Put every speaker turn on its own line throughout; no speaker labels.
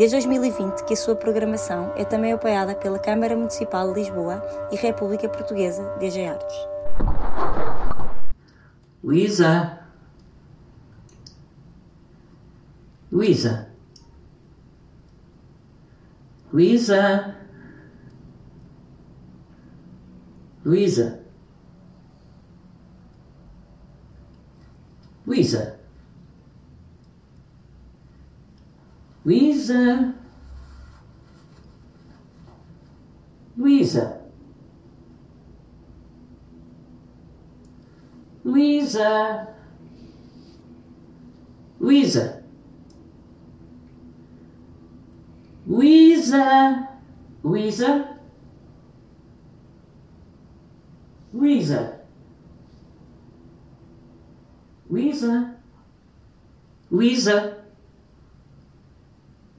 Desde 2020 que a sua programação é também apoiada pela Câmara Municipal de Lisboa e República Portuguesa DG Artes.
Luísa. Luísa. Luísa. Luísa. Luísa. Luísa. Luísa. Luísa. Luísa. Luísa. Luísa. Luísa. Luísa. Luísa.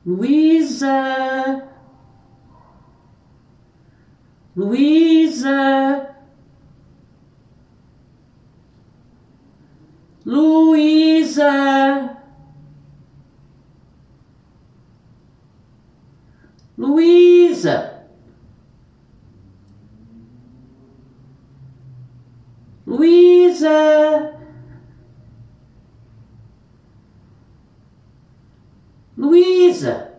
Louisa. Louisa. Louisa. Louisa. Louisa. Luísa.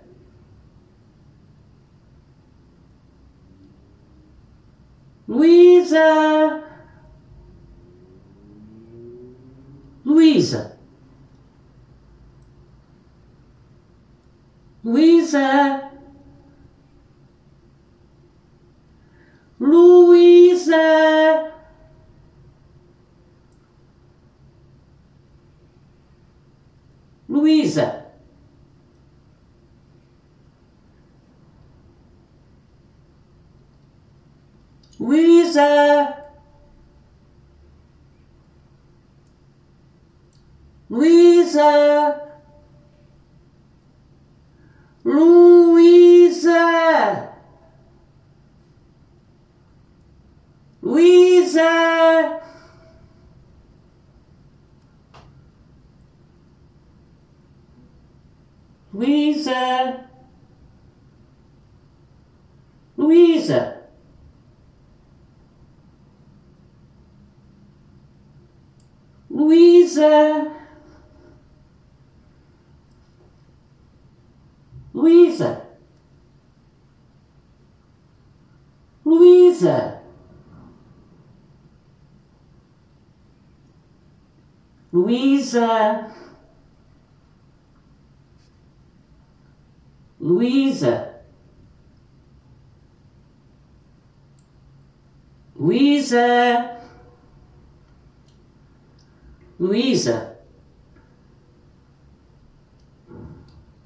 Luísa. Luísa. Luísa. Luísa. Luísa. Louisa. Louisa. Louisa. Louisa. Louisa. Louisa. Louisa. Louisa. Louisa. Louisa. Louisa. Luísa.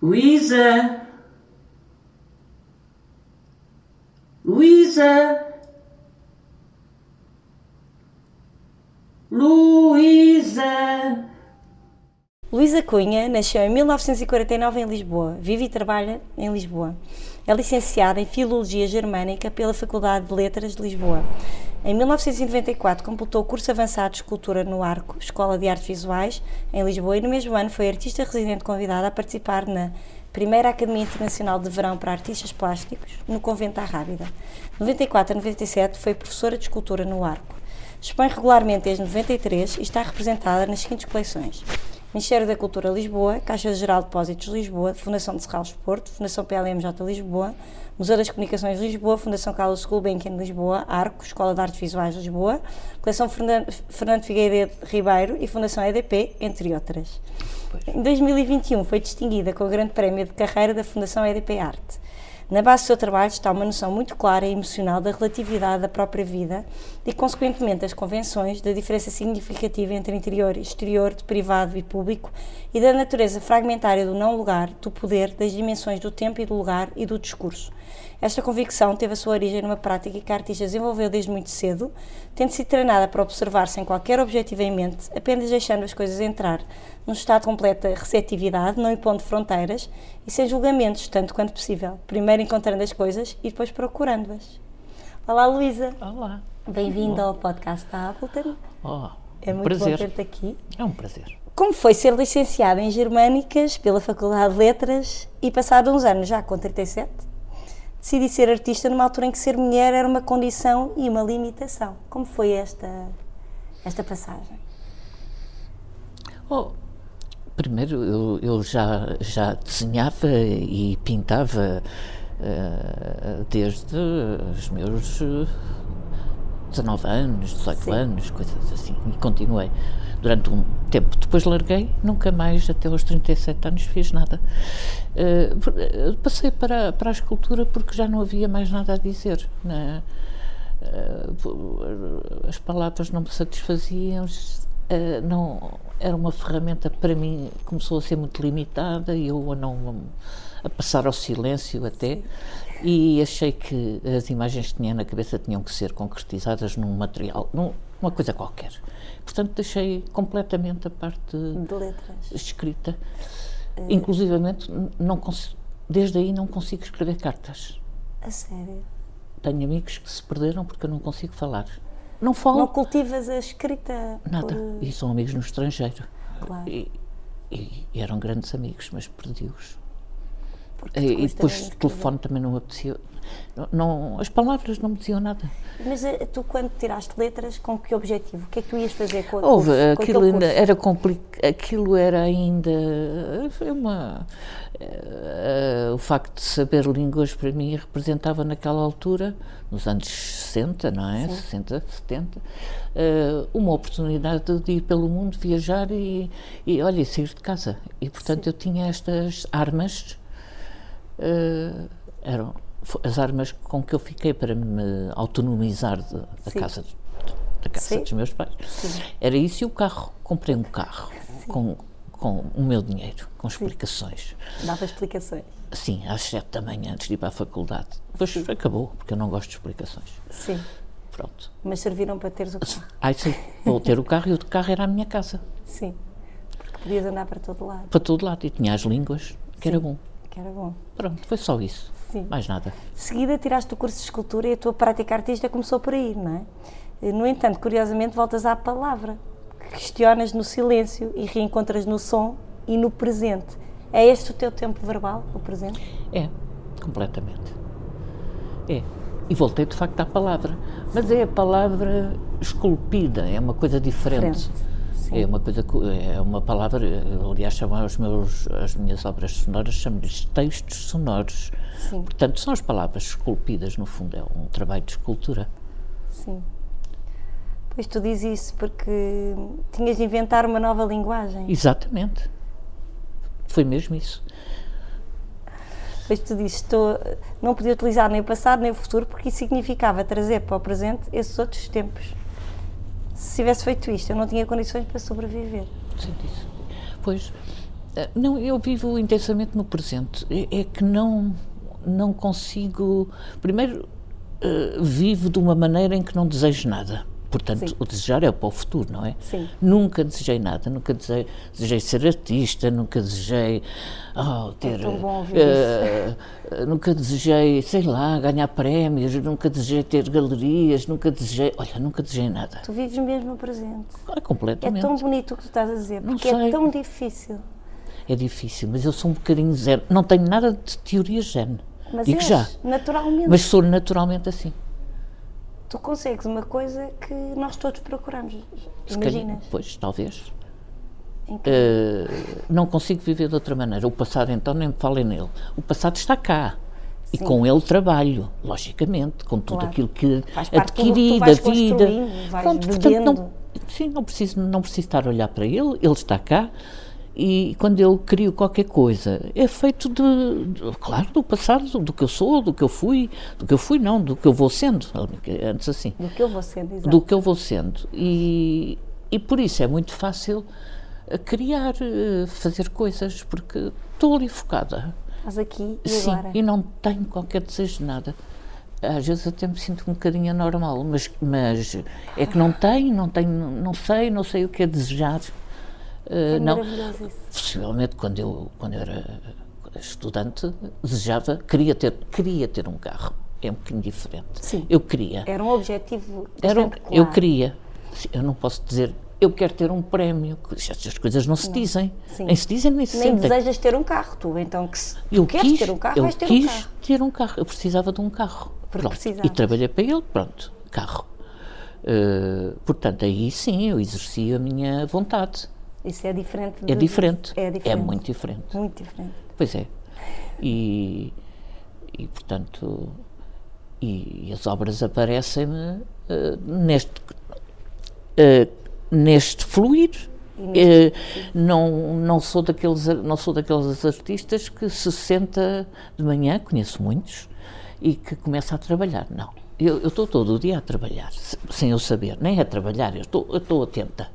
Luísa. Luísa. Luísa. Luísa
Cunha nasceu em 1949 em Lisboa, vive e trabalha em Lisboa. É licenciada em Filologia Germânica pela Faculdade de Letras de Lisboa. Em 1994 completou o curso avançado de Escultura no Arco, Escola de Artes Visuais, em Lisboa, e no mesmo ano foi artista residente convidada a participar na Primeira Academia Internacional de Verão para Artistas Plásticos, no Convento da Rábida. De 94 a 97 foi professora de escultura no Arco. Expõe regularmente desde 93 e está representada nas seguintes coleções. Ministério da Cultura Lisboa, Caixa Geral de Depósitos Lisboa, Fundação de Serralves Porto, Fundação PLMJ Lisboa, Museu das Comunicações Lisboa, Fundação Carlos Gulbenkian Lisboa, Arco, Escola de Artes Visuais Lisboa, Coleção Fernando Figueiredo Ribeiro e Fundação EDP, entre outras. Em 2021 foi distinguida com o Grande Prémio de Carreira da Fundação EDP Arte. Na base do seu trabalho está uma noção muito clara e emocional da relatividade da própria vida e, consequentemente, das convenções, da diferença significativa entre interior e exterior, de privado e público e da natureza fragmentária do não-lugar, do poder, das dimensões do tempo e do lugar e do discurso. Esta convicção teve a sua origem numa prática que a artista desenvolveu desde muito cedo, tendo sido treinada para observar sem qualquer objetivo em mente, apenas deixando as coisas entrar, num estado de completa receptividade, não impondo fronteiras e sem julgamentos, tanto quanto possível, primeiro encontrando as coisas e depois procurando-as. Olá, Luísa.
Olá.
Bem-vinda ao podcast da Appleton.
Oh,
É muito bom
prazer.
ter-te aqui.
É um prazer.
Como foi ser licenciada em Germânicas pela Faculdade de Letras e passado uns anos, já com 37, decidi ser artista numa altura em que ser mulher era uma condição e uma limitação. Como foi esta, esta passagem?
Oh, primeiro, eu, eu já, já desenhava e pintava eh, desde os meus eh, 19 anos, 18
Sim.
anos, coisas assim, e continuei durante um tempo. Depois larguei, nunca mais, até aos 37 anos, fiz nada. Eh, passei para, para a escultura porque já não havia mais nada a dizer. né? Po- as palavras não me satisfaziam, eh, não, era uma ferramenta para mim, começou a ser muito limitada e eu a não a passar ao silêncio até e achei que as imagens que tinha na cabeça tinham que ser concretizadas num material, num, numa coisa qualquer. Portanto, deixei completamente a parte
De letras?
escrita. Inclusivamente, não desde aí não consigo escrever cartas.
A sério?
Tenho amigos que se perderam porque eu não consigo falar. Não falo
Não cultivas a escrita?
nada.
por-
E são amigos no estrangeiro.
Claro.
E, e eram grandes amigos, mas perdi-os. E, e depois o telefone também não me apetecia. Não, não- as palavras não me diziam nada.
Mas eh, tu, quando tiraste letras, com que objetivo? O que é que tu ias fazer com, a
Houve,
curso, com
aquilo
aquele
ainda
curso?
era complicado, aquilo era ainda foi uma eh, o facto de saber línguas para mim representava naquela altura, nos anos 60, não é? 60, 70, eh, uma oportunidade de ir pelo mundo, viajar e, e olha, sair de casa. E portanto eu tinha estas armas eh, eram as armas com que eu fiquei para me autonomizar de- da
Sim.
casa, da casa
Sim.
dos meus pais.
Sim.
Era isso e o carro. Comprei um carro com, com o meu dinheiro, com explicações.
Dava explicações.
Sim, às sete da manhã antes de ir para a faculdade. Depois acabou, porque eu não gosto de explicações.
Sim.
Pronto.
Mas serviram para teres o carro.
Ai, sim, vou ter o carro e o carro era a minha casa.
Sim. Porque podias andar para todo lado.
Para todo lado. E tinha as línguas, que era bom.
Que era bom.
Pronto, foi só isso.
Sim.
Mais nada.
De seguida tiraste o curso de escultura e a tua prática artística começou por aí, não é? No entanto, curiosamente, voltas à palavra. que Questionas no silêncio e reencontras no som e no presente. É este o teu tempo verbal, o presente?
É, completamente. É. E voltei de facto à palavra. Mas é a palavra esculpida, é uma coisa diferente.
Diferente, sim.
É uma coisa, co- é uma palavra, aliás, chamo os meus, as minhas obras sonoras, chamo-lhes textos sonoros.
Sim.
Portanto, são as palavras esculpidas, no fundo, é um trabalho de escultura.
Sim. Pois tu dizes isso porque tinhas de inventar uma nova linguagem.
Exatamente. Foi mesmo isso.
Pois tu dizes, estou, não podia utilizar nem o passado nem o futuro porque isso significava trazer para o presente esses outros tempos. Se tivesse feito isto, eu não tinha condições para sobreviver.
Senti isso. Pois, eh, não, eu vivo intensamente no presente. É, é que não, não consigo. Primeiro, eh, vivo de uma maneira em que não desejo nada. Portanto,
Sim.
o desejar é para o futuro, não é?
Sim.
Nunca desejei nada, nunca desejei, desejei ser artista, nunca desejei oh, ter.
tão bom ouvir
eh, eh, nunca desejei, sei lá, ganhar prémios, nunca desejei ter galerias, nunca desejei. Olha, nunca desejei nada.
Tu vives mesmo no presente. É
completamente.
tão bonito o que tu estás a dizer,
Não
porque é
sei.
tão difícil.
É difícil, mas eu sou um bocadinho zen. Não tenho nada de teoria zen.
Mas
Digo
és,
já.
naturalmente.
Mas sou naturalmente assim.
Tu consegues uma coisa que nós todos procuramos. Imaginas?
pois, talvez. Eh, não consigo viver de outra maneira. O passado, então, nem me falem nele. O passado está cá. E
Sim.
com ele trabalho, logicamente, com tudo
Claro.
aquilo que adquiri da vida.
vais
portanto, não, sim, não preciso, não preciso estar a olhar para ele, ele está cá. E quando eu crio qualquer coisa, é feito de, de- claro, do passado, do que eu sou, do que eu fui, do que eu fui, não, do que eu vou sendo, antes assim
Do que eu vou sendo, exato.
do que eu vou sendo. E, e por isso é muito fácil eh, criar, eh, fazer coisas, porque estou ali focada.
Estás aqui e
Sim,
agora.
e não tenho qualquer desejo de nada. Às vezes até me sinto um bocadinho anormal, mas, mas é que não tenho, não tenho, não sei, não sei o que é desejar.
É
não,
maravilhoso isso.
possivelmente quando eu, quando eu era estudante, desejava, queria ter, queria ter um carro. É um bocadinho diferente.
Sim.
Eu queria.
Era um objetivo
Era, um-
bastante
eu
claro.
queria. Eu não posso dizer, eu quero ter um prémio. Estas coisas não se dizem.
Sim.
Nem se dizem, nem se
Nem
sentem.
desejas ter um carro, tu. Então, que se
Eu
tu queres
quis,
ter um carro,
eu
vais ter
quis
um carro.
ter um carro. Eu precisava de um carro. E trabalhei para ele, pronto, carro. Uh, portanto, aí sim eu exerci a minha vontade.
Isso é diferente.
É
de-
diferente.
É diferente.
muito diferente.
Muito diferente.
Pois é. E, e portanto, e, e as obras aparecem-me eh, neste, eh, neste fluir. Eh, não, não, sou daqueles, não sou daqueles artistas que se senta de manhã, conheço muitos, e que começa a trabalhar. Não. Eu estou todo o dia a trabalhar, se- sem eu saber. Nem a trabalhar, eu estou atenta.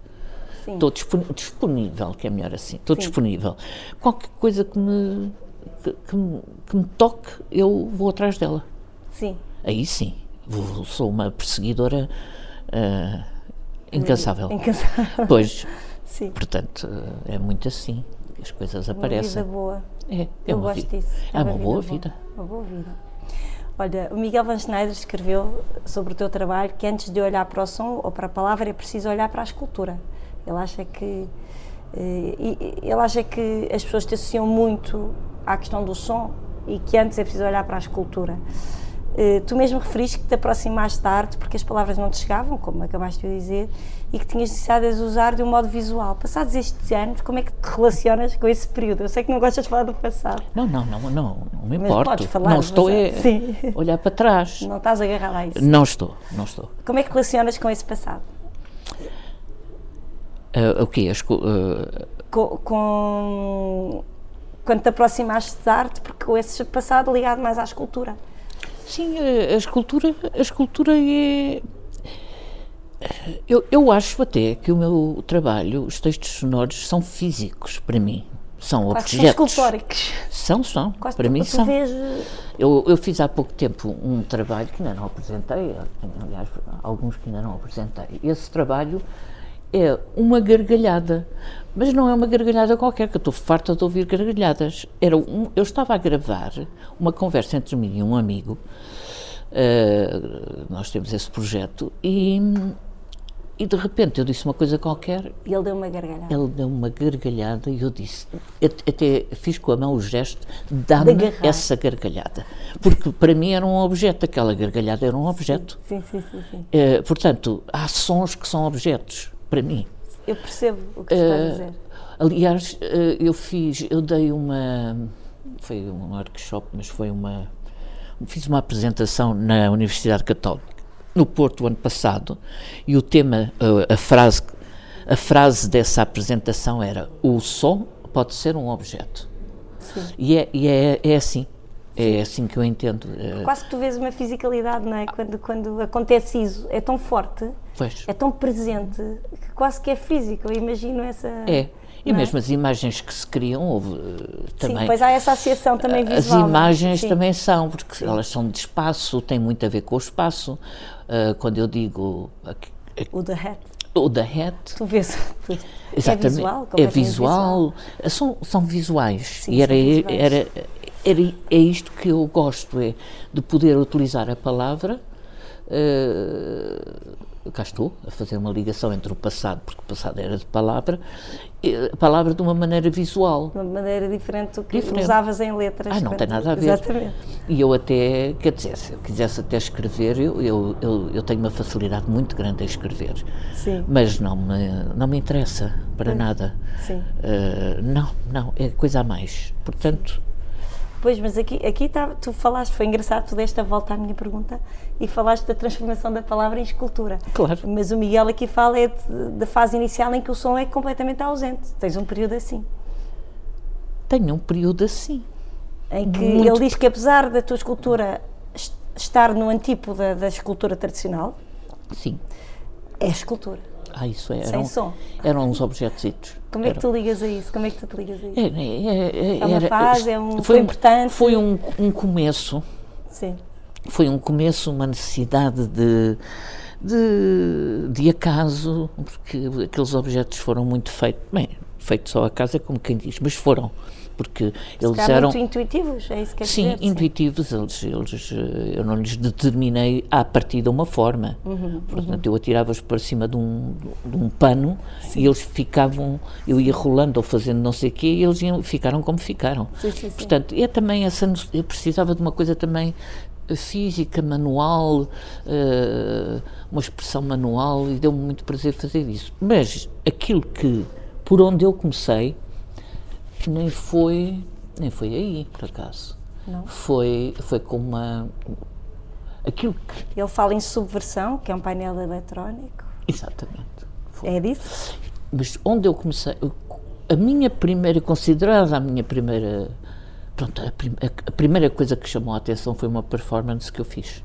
Sim.
Estou disponível, que é melhor assim. Estou disponível. Qualquer coisa que me, que, que me, que me toque, eu vou atrás dela.
Sim.
Aí sim, vou- sou uma perseguidora ah, incansável.
Incansável.
Pois,
Sim.
portanto, é muito assim as coisas
Uma
aparecem.
vida boa.
É, é
Eu
uma
gosto
vida.
disso.
É uma boa vida.
Uma boa vida. Olha, o Miguel Van Schneider escreveu sobre o teu trabalho que antes de olhar para o som ou para a palavra é preciso olhar para a escultura. Ele acha que eh, ele acha que as pessoas te associam muito à questão do som e que antes é preciso olhar para a escultura. Eh, tu mesmo referiste que te aproximaste da arte porque as palavras não te chegavam, como acabaste de dizer, e que tinhas necessidade de as usar de um modo visual. Passados estes anos, como é que te relacionas com esse período? Eu sei que não gostas de falar do passado.
Não, não, não, não, não me
Mas
importo.
podes falar
não estou é,
Sim.
olhar para trás.
Não estás agarrado a isso.
Não estou, não estou.
Como é que relacionas com esse passado?
Ah, o quê? As co- ah,
Com, com- quando te aproximaste da arte, porque com esse passado ligado mais à escultura.
Sim, a, a escultura, a escultura é. Eu, eu acho até que o meu trabalho, os textos sonoros, são físicos para mim. São
Quase que são
objetos.
escultóricos.
São, são.
Quase
para mim são.
vês,
Eu, eu fiz há pouco tempo um trabalho que ainda não apresentei, aliás, alguns que ainda não apresentei. Esse trabalho é uma gargalhada, mas não é uma gargalhada qualquer, que eu estou farta de ouvir gargalhadas. Era um, eu estava a gravar uma conversa entre mim e um amigo, eh, nós temos esse projeto, e, e de repente eu disse uma coisa qualquer
e ele deu uma gargalhada.
ele deu uma gargalhada e eu disse, eu até fiz com a mão o gesto, dá-me essa gargalhada. Porque para mim era um objeto, aquela gargalhada era um objeto.
Sim, sim, sim, sim.
Eh, portanto, há sons que são objetos, para mim.
Eu percebo o que tu estás a dizer.
Aliás, eh, eu fiz, eu dei uma, foi um workshop, mas foi uma, fiz uma apresentação na Universidade Católica, no Porto, o ano passado, e o tema, eh, a frase, a frase dessa apresentação era, o som pode ser um objeto. E, é, e é, é assim, é assim que eu entendo. eh,
Quase que tu vês uma fisicalidade, não é? Quando, quando acontece isso, é tão forte,
pois,
é tão presente, que quase que é físico. Eu imagino essa.
é. E
não é?
mesmo as imagens que se criam, houve eh, também...
Sim, pois há essa associação também
As
visual. não é?
imagens
Sim.
também são, porque elas são de espaço, têm muito a ver com o espaço. Ah, quando eu digo
O The Hat.
o da hat,
Tu vês. Tu,
exatamente,
É visual?
é
completamente
visual, são, são visuais.
Sim,
e era,
são visuais.
era, é isto que eu gosto, é de poder utilizar a palavra. ah, cá estou, a fazer uma ligação entre o passado, porque o passado era de palavra, a palavra de uma maneira visual.
De uma maneira diferente do que
Diferente.
usavas em letras.
Ah, não tem nada a ver.
Exatamente.
E eu até, quer dizer, se eu quisesse até escrever, eu, eu, eu, eu tenho uma facilidade muito grande a escrever.
Sim.
Mas não me, não me interessa para nada.
Sim.
Ah, não, não, é coisa a mais. Portanto,
Pois, mas aqui, aqui tá, tu falaste, foi engraçado, tu deste a volta à minha pergunta e falaste da transformação da palavra em escultura.
Claro.
Mas o Miguel aqui fala é de- da fase inicial em que o som é completamente ausente. Tens um período assim.
tenho um período assim.
Em que
Muito
ele diz que apesar da tua escultura est- estar no antípoda da escultura tradicional,
Sim,
é escultura.
Ah, isso é.
Sem
Eram,
som.
eram uns objetos.
Como é que tu ligas a isso? Como é que tu te ligas a isso?
É, é,
É uma
era-
fase, é um-
foi,
foi importante?
Foi um, um começo,
Sim.
foi um começo, uma necessidade de, de, de acaso, porque aqueles objetos foram muito feitos, bem, feitos ao acaso é como quem diz, mas foram, porque eles
Ficaram
eram...
muito intuitivos, é isso que
Sim,
dizer?
intuitivos, eles, eles, eh, eu não lhes determinei a partir de uma forma.
Uhum,
Portanto, eu atirava-os para cima de um, de um pano e eles ficavam, eu ia rolando ou fazendo não sei o quê e eles iam, ficaram como ficaram.
Sim, sim, sim.
Portanto, é também essa, eu precisava de uma coisa também eh, física, manual, eh, uma expressão manual e deu-me muito prazer fazer isso. Mas aquilo que, por onde eu comecei, nem foi, nem foi aí, por acaso.
Não?
Foi, foi com uma. Aquilo que.
Ele fala em subversão, que é um painel eletrónico.
Exatamente. Foi.
É disso?
Mas onde eu comecei. A minha primeira, considerada a minha primeira. Pronto, a, prim- a- a primeira coisa que chamou a atenção foi uma performance que eu fiz.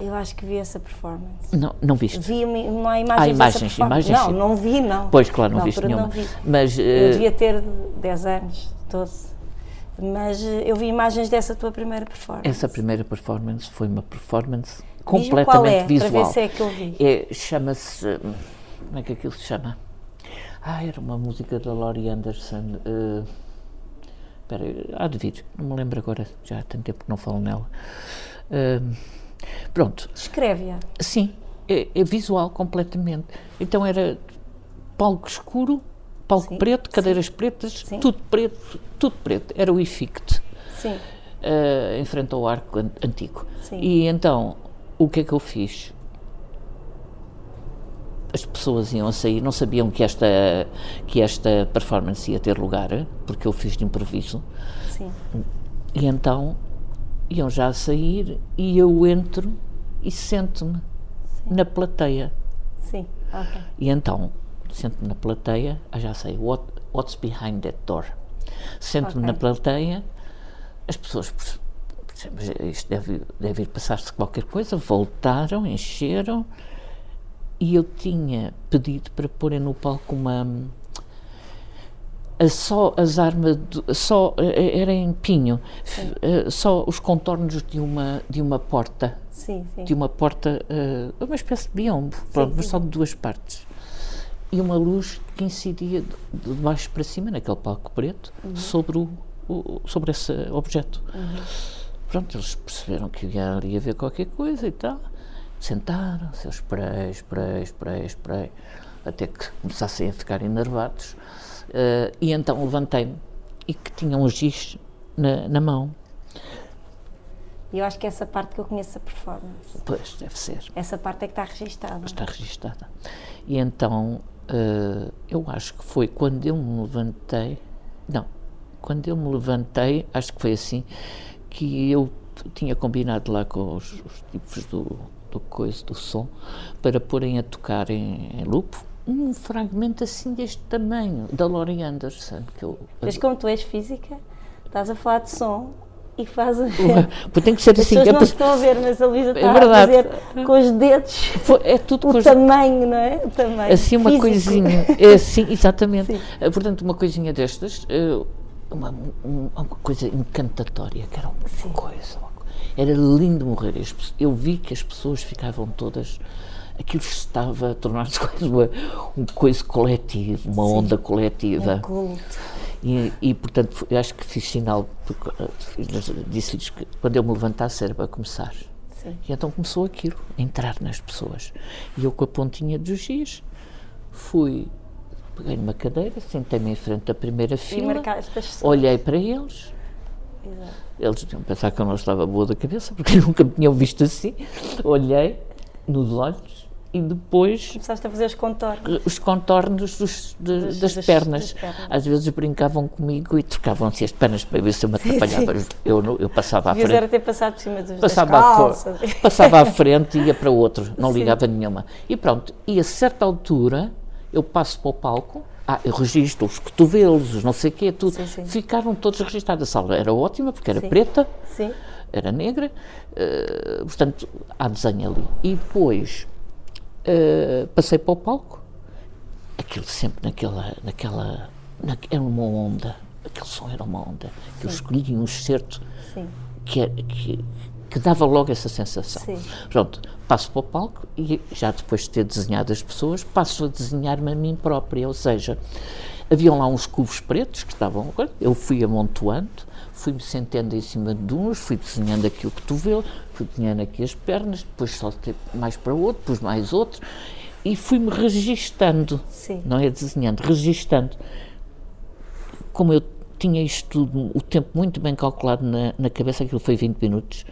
Eu acho que vi essa performance.
Não, não viste?
Vi, uma- não há imagens
Há imagens, imagens,
Não,
sim.
não vi, não.
Pois, claro, não
Na
viste nenhuma.
Não vi.
Mas.
Eu
eh,
devia ter 10 anos, 12. Mas eh, eu vi imagens dessa tua primeira performance.
Essa primeira performance foi uma performance completamente
qual é,
visual.
para ver se é que eu vi.
É, Chama-se. Como é que aquilo se chama? Ah, era uma música da Laurie Anderson. eh, Espera, há de vir, não me lembro agora, já há tanto tempo que não falo nela. Hum, pronto,
Descreve-a.
sim, é, é visual completamente. Então era palco escuro, palco
Sim,
preto, cadeiras pretas,
Sim.
tudo preto, tudo preto. Era o Ifict
Sim.
eh, em frente ao arco an- antigo.
Sim.
E então, o que é que eu fiz? As pessoas iam a sair, não sabiam que esta, que esta performance ia ter lugar, porque eu fiz de improviso.
Sim.
E então, iam já a sair e eu entro e sento-me na plateia.
Sim. Ok.
E então, sento-me na plateia, ah, já sei, what, what's behind that door? Sento-me
Ok.
na plateia, as pessoas, isto deve, deve ir passar-se qualquer coisa, voltaram, encheram, e eu tinha pedido para porem no palco uma. Só as armas, só, eh, era em pinho, f- eh, só os contornos de uma, de uma porta
Sim, sim.
de uma porta, eh, uma espécie de biombo, pronto, mas
sim.
só de duas partes. E uma luz que incidia de, baixo para cima, naquele palco preto,
Uhum.
sobre, o, o- sobre esse objeto. Pronto, eles perceberam que ia ali a ver qualquer coisa e tal. Sentaram-se, eu esperei, esperei, esperei, esperei, até que começassem a ficar enervados. Eh, e então levantei-me e que tinha um giz na, na mão.
E eu acho que é essa parte que eu conheço a performance.
Pois, deve ser.
Essa parte é que está registada.
está registada. E então, eh, eu acho que foi quando eu me levantei, não, quando eu me levantei, acho que foi assim, que eu tinha combinado lá com os, os tipos do, do coisa, do som, para porem a tocar em, em loop um fragmento assim deste tamanho, da Laurie Anderson, que eu...
Mas como tu és física, estás a falar de som e faz a
Porque tem que ser
As
assim,
pessoas
que é
não estão a ver, mas a Luísa está
verdade.
a fazer com os dedos
é tudo
o tamanho, não é? O tamanho
Assim, uma
físico.
coisinha. É, sim, exatamente.
Sim.
Eh, Portanto, uma coisinha destas, eh, uma, um- uma coisa encantatória, que era uma coisa. uma co- Era lindo morrer. As Eu vi que as pessoas ficavam todas. Aquilo estava a tornar-se quase uma, um coisa coletivo, uma onda coletiva.
Um culto.
E, e, portanto, eu acho que fiz sinal, fiz- disse-lhes que quando eu me levantasse era para começar.
Sim.
E então começou aquilo, a entrar nas pessoas. E eu com a pontinha dos giz fui, peguei numa cadeira, sentei-me em frente da primeira fila, olhei para eles,
Exato.
eles deviam pensar que eu não estava boa da cabeça, porque nunca me tinham visto assim. Olhei nos olhos e depois
Começaste a fazer os contornos.
os contornos dos- de-
Das-
das,
das-
pernas.
das pernas.
Às vezes brincavam comigo e trocavam-se as pernas para ver se eu me atrapalhava. Eu, não- eu passava à frente.
era ter passado por cima dos,
Passava,
das
à
calças.
passava à frente e ia para outro, não
Sim.
ligava nenhuma. E pronto, e a certa altura eu passo para o palco, ah, eu registro os cotovelos, os não sei o quê, tudo.
Sim, sim.
Ficaram todos registados. A sala era ótima, porque era
Sim.
preta,
Sim.
era negra, eh, portanto, há desenho ali. E depois Uh, passei para o palco, aquilo sempre naquela, naquela, na, era uma onda, aquele som era uma onda, que eu escolhi um excerto que, que, que, dava logo essa sensação.
Sim.
Pronto, passo para o palco e já depois de ter desenhado as pessoas, passo a desenhar-me a mim própria, ou seja, haviam lá uns cubos pretos que estavam, eu fui amontoando, fui-me sentando em cima de uns, fui desenhando aqui o cotovelo, fui desenhando aqui as pernas, depois saltei mais para outro, depois mais outro, e fui-me registando,
Sim.
não é desenhando, registando. Como eu tinha isto tudo, o tempo muito bem calculado na, na cabeça, aquilo foi 20 minutos.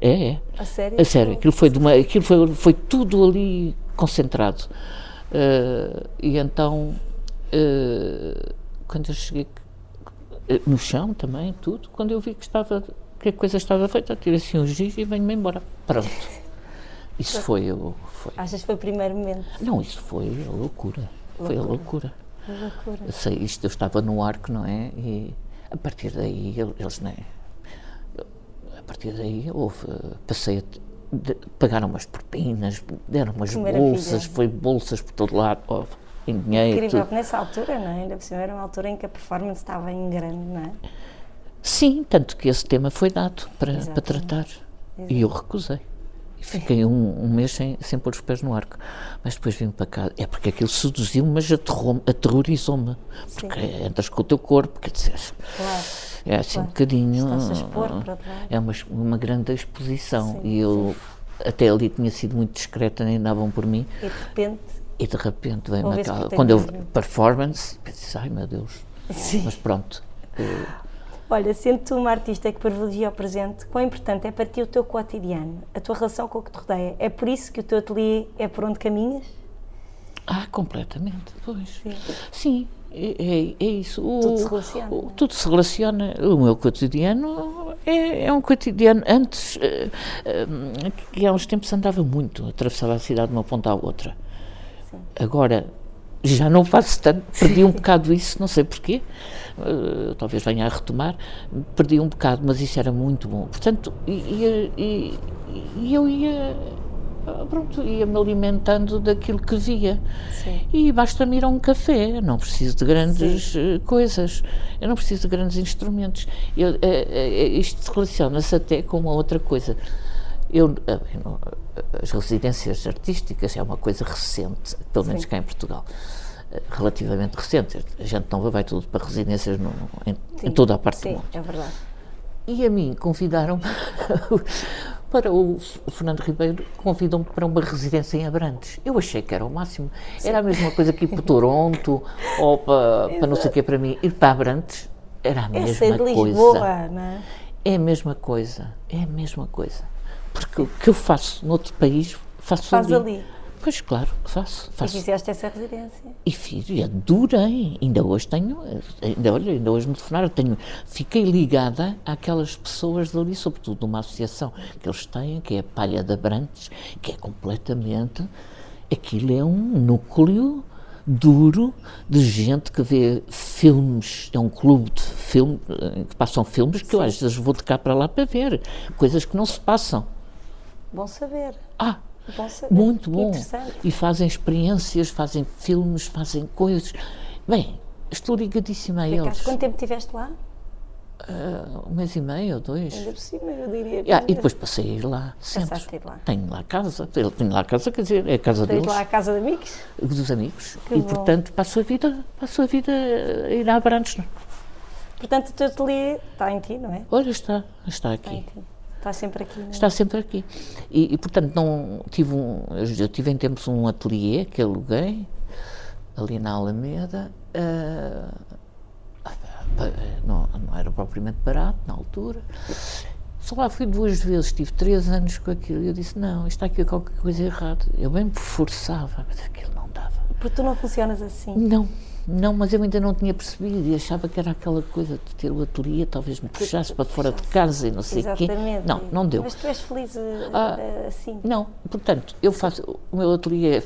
É, é.
A sério?
A sério, aquilo foi, uma, aquilo foi, foi tudo ali concentrado. Uh, e então, uh, quando eu cheguei no chão também, tudo, quando eu vi que estava que a coisa estava feita, tirei assim um giz e venho-me embora. Pronto. Isso foi, foi.
Achas que foi o primeiro momento?
Não, isso foi a loucura. Foi a loucura.
A loucura.
Eu sei, isto eu estava no arco, não é? E a partir daí eles, não é? A partir daí houve, passei a de, pagaram umas propinas, deram umas bolsas, foi bolsas por todo lado, houve, em dinheiro.
Incrível,
tudo.
nessa altura, não é? Ainda por cima era uma altura em que a performance estava em grande, não é?
Sim, tanto que esse tema foi dado para, para tratar. E eu recusei. E fiquei um, um, mês sem, sem pôr os pés no arco. Mas depois vim para cá. É porque aquilo seduziu-me, mas aterrorizou-me. Porque Sim. entras com o teu corpo, quer dizer.
Claro.
É assim claro. um bocadinho.
Estás a expor para
é uma, uma grande exposição.
Sim,
e eu,
sim.
até ali, tinha sido muito discreta, nem davam por mim.
E de repente.
E de repente vem aquela. Quando eu. Performance, pensei, ai meu Deus.
Sim.
Mas pronto. Eu,
Olha, sendo tu uma artista que privilegia o presente, quão importante é para ti o teu cotidiano, a tua relação com o que te rodeia? É por isso que o teu ateliê é por onde caminhas?
Ah, completamente, pois.
Sim.
Sim, é, é, é isso. O,
tudo se relaciona.
O, tudo se relaciona. O meu cotidiano é, é um cotidiano. Antes, uh, uh, que há uns tempos andava muito, atravessava a cidade de uma ponta à outra. Agora, já não faço tanto, perdi um bocado isso, não sei porquê, uh, talvez venha a retomar, perdi um bocado, mas isso era muito bom. Portanto, e, e, e eu ia, pronto, ia-me alimentando daquilo que via.
Sim.
E basta-me ir a um café, não preciso de grandes
Sim.
coisas, eu não preciso de grandes instrumentos. Eu, uh, uh, isto relaciona-se até com uma outra coisa. Eu, as residências artísticas é uma coisa recente, pelo menos
Sim.
cá em Portugal, relativamente recente. A gente não vai tudo para residências no, em, em, toda a parte
Sim,
do mundo.
é verdade.
E a mim convidaram para o, o Fernando Ribeiro convidam-me para uma residência em Abrantes. Eu achei que era o máximo. Sim. Era a mesma coisa que ir para Toronto ou para, para não sei o que para mim. Ir para Abrantes era a mesma
Essa é
coisa.
Lisboa, não é?
É a mesma coisa. É a mesma coisa. Porque o que eu faço noutro país, faço
Faz
ali.
ali.
Pois claro, faço. faço.
E fizeste essa residência.
E fiz, e adorei. Ainda hoje tenho, ainda, olha, ainda hoje me telefonaram, tenho, fiquei ligada àquelas pessoas dali, sobretudo numa associação que eles têm, que é a Palha de Abrantes, que é completamente, aquilo é um núcleo duro de gente que vê filmes, é um clube de filme, que passam filmes que Sim. eu às vezes vou de cá para lá para ver, coisas que não se passam.
Bom saber.
Ah,
bom saber.
muito bom. E fazem experiências, fazem filmes, fazem coisas. Bem, estou ligadíssima a
Ficaste,
eles.
quanto tempo estiveste lá?
Uh, um mês e meio ou dois.
Ainda por cima, eu diria.
Yeah, e depois passei a ir lá, sempre.
Passaste a ir lá.
Tenho lá casa, tenho lá casa, quer dizer, é a casa
Tens
deles.
lá a casa de amigos?
Dos amigos.
Que
e
bom.
portanto passo a vida, passo a vida a ir a Abrantes.
Portanto, o teu ateliê está em ti, não é?
Olha, está, está
Está
aqui.
ti. Está sempre aqui, não é?
Está sempre aqui. E, e, portanto, não tive um, eu tive em tempos um ateliê que aluguei, ali na Alameda. Uh, não, não era propriamente barato na altura. Só lá fui duas vezes, tive três anos com aquilo e eu disse, não, está aqui qualquer coisa errada. Eu bem me forçava, mas aquilo não dava.
Porque tu não funcionas assim.
Não, não, mas eu ainda não tinha percebido e achava que era aquela coisa de ter o ateliê, talvez me puxasse para fora de casa e não sei o quê.
Exatamente.
Não, não deu.
Mas tu és feliz uh,
Ah,
uh, assim.
Não, portanto, eu faço, o meu ateliê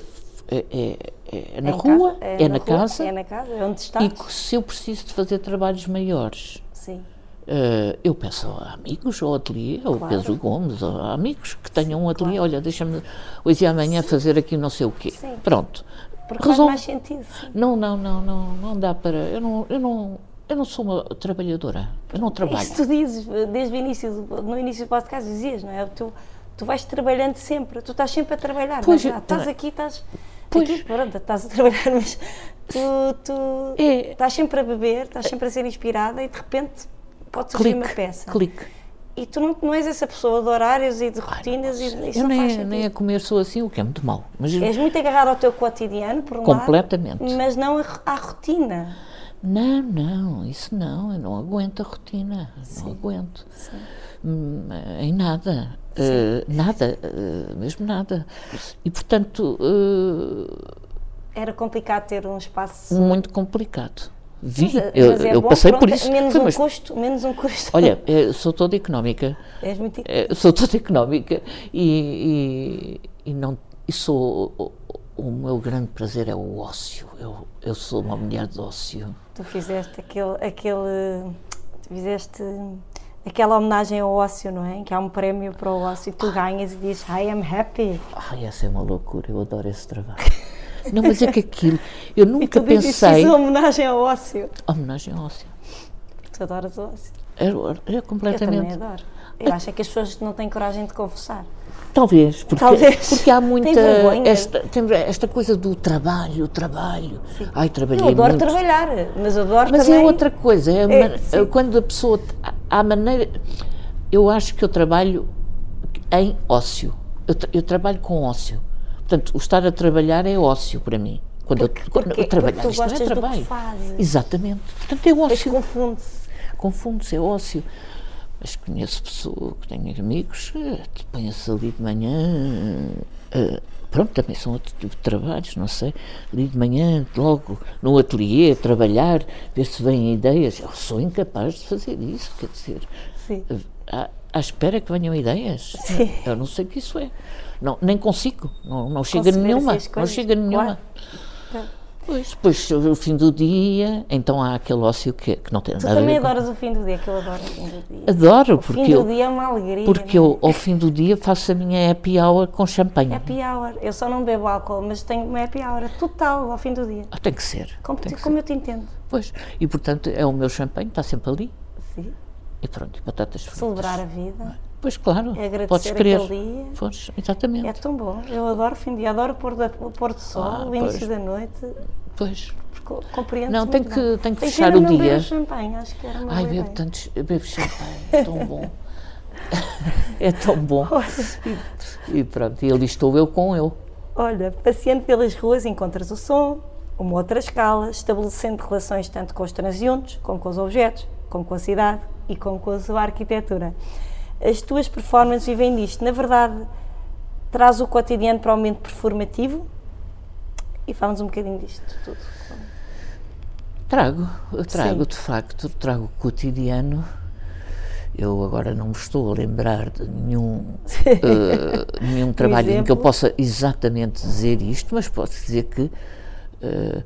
é, é, é- é na
em
rua,
casa?
é, na
rua,
casa,
É na casa, é onde estás?
e se eu preciso de fazer trabalhos maiores,
Sim.
eh, eu peço a amigos ao ateliê,
Claro.
Pedro Gomes, a amigos que tenham um ateliê, olha, deixa-me hoje e amanhã fazer aqui não sei o quê.
Sim.
Pronto.
Porque faz mais sentido. sim.
Não, não, não, não, não dá para. Eu não, eu não, eu não sou uma trabalhadora. Eu não trabalho.
Isso tu dizes, desde o início, do- no início do podcast dizias, não é? Tu, tu vais trabalhando sempre, tu estás sempre a trabalhar,
Pois,
é? estás
eu-
aqui, estás
Pois.
aqui, pronto, estás a trabalhar, mas tu, tu
É.
estás sempre a beber, estás sempre a ser inspirada e de repente pode surgir
Clique,
uma peça.
clique.
E tu não, não és essa pessoa de horários e de rotinas e isso
Eu
não faz
nem,
sentido.
nem a comer sou assim, o que é muito mau. Mas
És muito agarrado ao teu cotidiano, por um
Completamente.
lado, mas não a- à rotina.
não, não, isso não, eu não aguento a rotina. Não aguento. Hum, Em nada. Eh, nada, eh, mesmo nada. E portanto, eh,
Era complicado ter um espaço.
muito complicado. Vi,
Mas,
eu,
mas é
eu
bom,
passei por
pronto,
isso.
Menos
Foi,
um
mas,
custo, menos um custo.
olha, eh, sou toda económica.
És muito.
Eh, sou toda económica e, e, e não e sou o, o meu grande prazer é o ócio eu, eu sou uma mulher de ócio
Tu fizeste aquele, aquele. Tu fizeste aquela homenagem ao ócio, não é? Que há um prémio para o ócio e tu ganhas e dizes I am happy.
ai essa é uma loucura eu adoro esse trabalho não mas é que aquilo eu
E
nunca
tu dizes
pensei
fiz homenagem ao ócio.
homenagem ao ócio
Tu adoras o ócio.
era, era
Eu também
completamente
adoro. Eu acho é que as pessoas não têm coragem de confessar.
Talvez, porque,
Talvez.
porque há
Tem
muita
vergonha.
esta, tem esta coisa do trabalho, trabalho. Ai, trabalhei
Eu adoro
muito.
trabalhar, mas adoro
Mas
também.
é outra coisa, é
É, sim.
quando a pessoa. Há maneira. Eu acho que eu trabalho em ócio. Eu, tra- eu trabalho com ócio. Portanto, o estar a trabalhar é ócio para mim. Quando eu, quando
porque-
eu trabalhar,
porque tu
isto não é trabalho. Exatamente. Portanto, é ócio.
confunde-se.
Confunde-se, é ócio. Mas conheço pessoas, tenho amigos que põem-se ali de manhã. eh, pronto, também são outro tipo de trabalhos, não sei. Ali de manhã, logo no ateliê, trabalhar, ver se vêm ideias. Eu sou incapaz de fazer isso, quer dizer.
Sim.
eh, À, à espera que venham ideias.
Sim.
Eu não sei o que isso é. Não, nem consigo, não, não chega nenhuma.
essas
Não chega nenhuma.
claro. Tá.
Pois, depois, o fim do dia, então há aquele ócio que, que não tem
Tu
nada a
também
ver com-
adoras o fim do dia, que eu adoro o fim do dia.
Adoro,
O
porque
fim
eu,
do dia é uma alegria.
porque
é?
eu, ao fim do dia, faço a minha happy hour com champanhe.
Happy hour. Eu só não bebo álcool, mas tenho uma happy hour total ao fim do dia.
Ah, tem que ser.
Como,
tem
tu- como
ser.
eu te entendo.
Pois. E, portanto, é o meu champanhe, está sempre ali.
Sim.
E pronto, e batatas fritas.
Celebrar a vida.
Pois, claro.
É agradecer
Podes crer.
dia.
Pois, exatamente.
É tão bom. Eu adoro fim do dia. Adoro o pôr, da, o pôr do sol,
Ah,
o início
pois.
da noite.
Pois.
Co- Compreendo
Não, tem que- tem que fechar o dia.
champanhe, acho que era uma
Ai, bebo tantos. eu Bebo champanhe. É tão bom. é tão bom. E pronto, e ali estou eu com eu.
Olha, passeando pelas ruas encontras o som, uma outra escala, estabelecendo relações tanto com os transeuntes, como com os objetos, como com a cidade e como com a sua arquitetura. As tuas performances vivem disto. Na verdade, traz o cotidiano para o momento performativo e falamos um bocadinho disto tudo.
Trago, eu trago
Sim.
de facto, trago o cotidiano. Eu agora não me estou a lembrar de nenhum, eh, nenhum trabalho em que eu possa exatamente dizer isto, mas posso dizer que eh,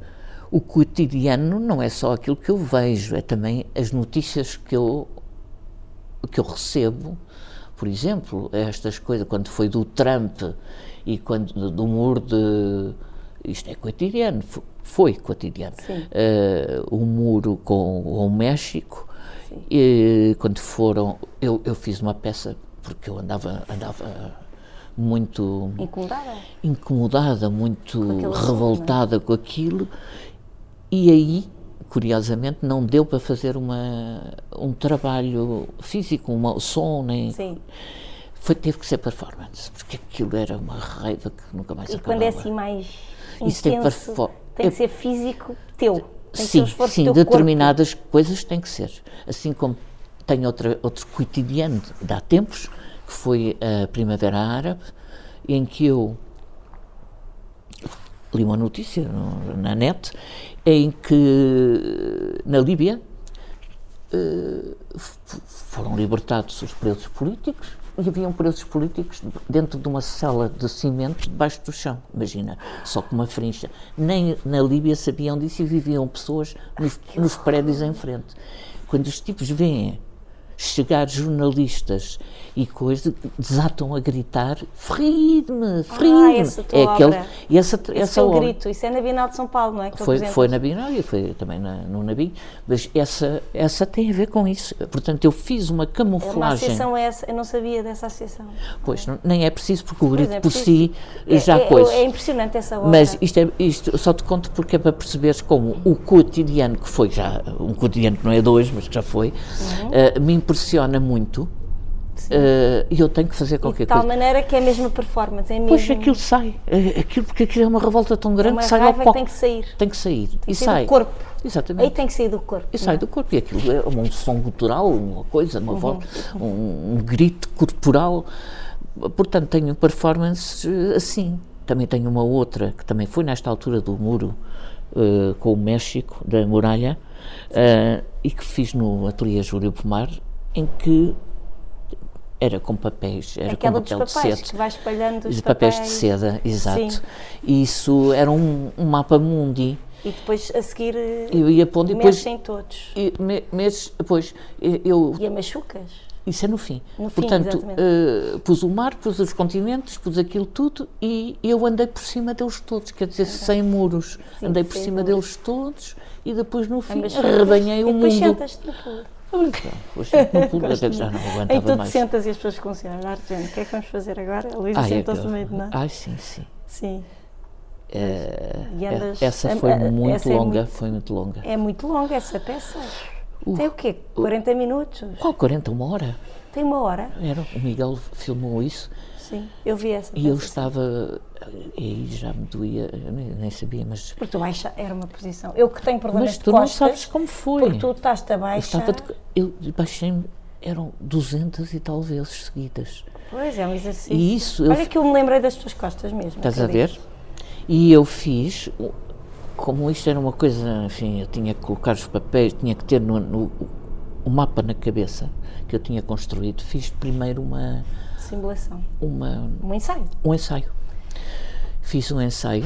o cotidiano não é só aquilo que eu vejo, é também as notícias que eu, que eu recebo. Por exemplo, estas coisas, quando foi do Trump e quando do muro de. Isto é cotidiano, fo- foi cotidiano. Eh, o muro com o México, e quando foram. Eu, eu fiz uma peça porque eu andava, andava muito
Incomodada?
incomodada, muito
assunto,
revoltada com aquilo, e aí, curiosamente, não deu para fazer uma, um trabalho físico, uma, som, nem.
Sim.
Foi, teve que ser performance, porque aquilo era uma raiva que nunca mais
E
acabava.
quando é assim mais
Isso tem
intenso,
perfo-
tem que ser físico teu. Tem
sim, sim,
teu corpo.
determinadas coisas têm que ser. Assim como tem outra, outro cotidiano de há tempos, que foi a Primavera Árabe, em que eu li uma notícia no- na net, em que na Líbia eh, foram libertados os presos políticos e haviam presos políticos dentro de uma cela de cimento debaixo do chão, imagina, só com uma frincha. Nem na Líbia sabiam disso e viviam pessoas nos, nos prédios em frente. Quando os tipos veem chegar jornalistas e coisas, desatam a gritar: ferir-me.
essa tua
é aquele, essa,
Esse
essa obra.
grito, isso é na Bienal de São Paulo, não é?
Foi, foi na Bienal e foi também na, no Nabi, mas essa, essa tem a ver com isso. Portanto, eu fiz uma
É uma
camuflagem.
associação essa, eu não sabia dessa associação.
Pois, não- nem é preciso, porque o grito
é
por si
É-
já
é,
coisa.
É impressionante essa obra.
Mas isto, é, isto só te conto porque é para perceberes como o cotidiano, que foi já, um cotidiano que não é de hoje, mas que já foi,
Uhum.
eh, me impressiona muito eh, e eu tenho que fazer
E
qualquer
de tal
coisa.
maneira que é mesmo performance, é mesmo.
Pois aquilo sai, eh, aquilo, porque aquilo é uma revolta tão
é
grande
uma
que sai ao
que tem que sair.
Tem que sair.
Tem
e
que sair
sai.
do corpo.
Exatamente.
Aí tem que sair do corpo.
E sai do corpo. E aquilo é um som gutural, uma coisa,
Uhum.
uma voz, um, um grito corporal. Portanto, tenho performances eh, assim. Também tenho uma outra, que também foi nesta altura do muro, eh, com o México, da muralha, eh, e que fiz no ateliê Júlio Pomar, em que era com papéis, era
Aquela
com
dos
papel de
papéis,
seda.
que vai espalhando os
De papéis de seda, exato.
Sim.
E isso era um, um mapa mundi.
E depois a seguir
Eu ia pondo e depois.
mexem todos.
E, me- meses depois, eu
E a machucas?
isso é no fim.
No fim,
Portanto,
exatamente.
eh, pus o mar, pus os continentes, pus aquilo tudo e eu andei por cima deles todos, quer dizer, sem muros.
Sim,
andei por cima
muros.
deles todos e depois no fim arrebanhei
e
o
depois
mundo.
sentas-te
Pois, no até já não
tudo
mais.
sentas e as pessoas ficam assim, olhar, gente, o que é que vamos fazer agora? A Luísa sentou-se
é
no meio de nós.
Ai, sim, sim.
Sim.
Eh,
E andas-
essa foi muito
essa é
longa,
muito-
foi muito longa.
É muito longa essa peça. Tem o quê? 40 minutos?
Qual 40, uma hora?
Tem uma hora?
Era, o Miguel filmou isso
Sim, eu vi essa
e eu estava, e aí já me doía, eu nem, sabia, mas
Porque tu baixa, era uma posição. Eu que tenho problemas
Mas
de
tu não
costas,
sabes como foi.
Porque tu estás-te a
Eu
baixar.
estava de, eu baixei-me, eram 200 e tal vezes seguidas.
Pois, é um exercício.
E isso, eu
Olha
f-
que eu me lembrei das tuas costas mesmo.
Estás a ver? E eu fiz, como isto era uma coisa, enfim, eu tinha que colocar os papéis, tinha que ter no, no- o mapa na cabeça que eu tinha construído, fiz primeiro uma,
Simulação.
uma,
Um ensaio.
um ensaio. Fiz um ensaio,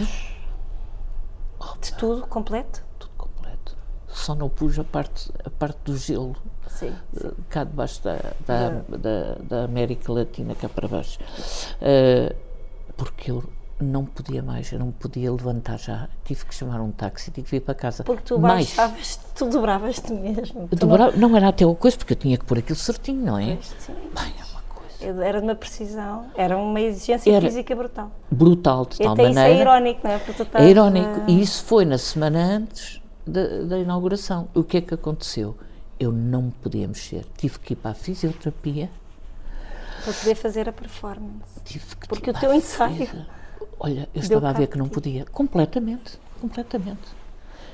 De tudo, completo?
tudo completo. Só não pus a parte, a parte do gelo
Sim.
eh, cá debaixo da, da, da, da América Latina, cá para baixo. Eh, porque eu não podia mais, eu não podia levantar já. Tive que chamar um táxi, tive que vir para casa.
Porque tu baixavas, tu dobravas-te mesmo. Tu
dobrava- não era até o coisa, porque eu tinha que pôr aquilo certinho, não é?
não- Sim.
Bem,
Era de uma precisão, era uma exigência
Era.
física brutal.
brutal, de tal
até isso é
maneira.
irónico, não é? Porque tu estás,
É irónico.
eh,
E isso foi na semana antes da, da inauguração. O que é que aconteceu? Eu não podia mexer. Tive que ir para a fisioterapia.
Para poder fazer a performance.
Tive que
Porque o teu ensaio.
Olha, eu estava a ver que não podia. Completamente. Completamente.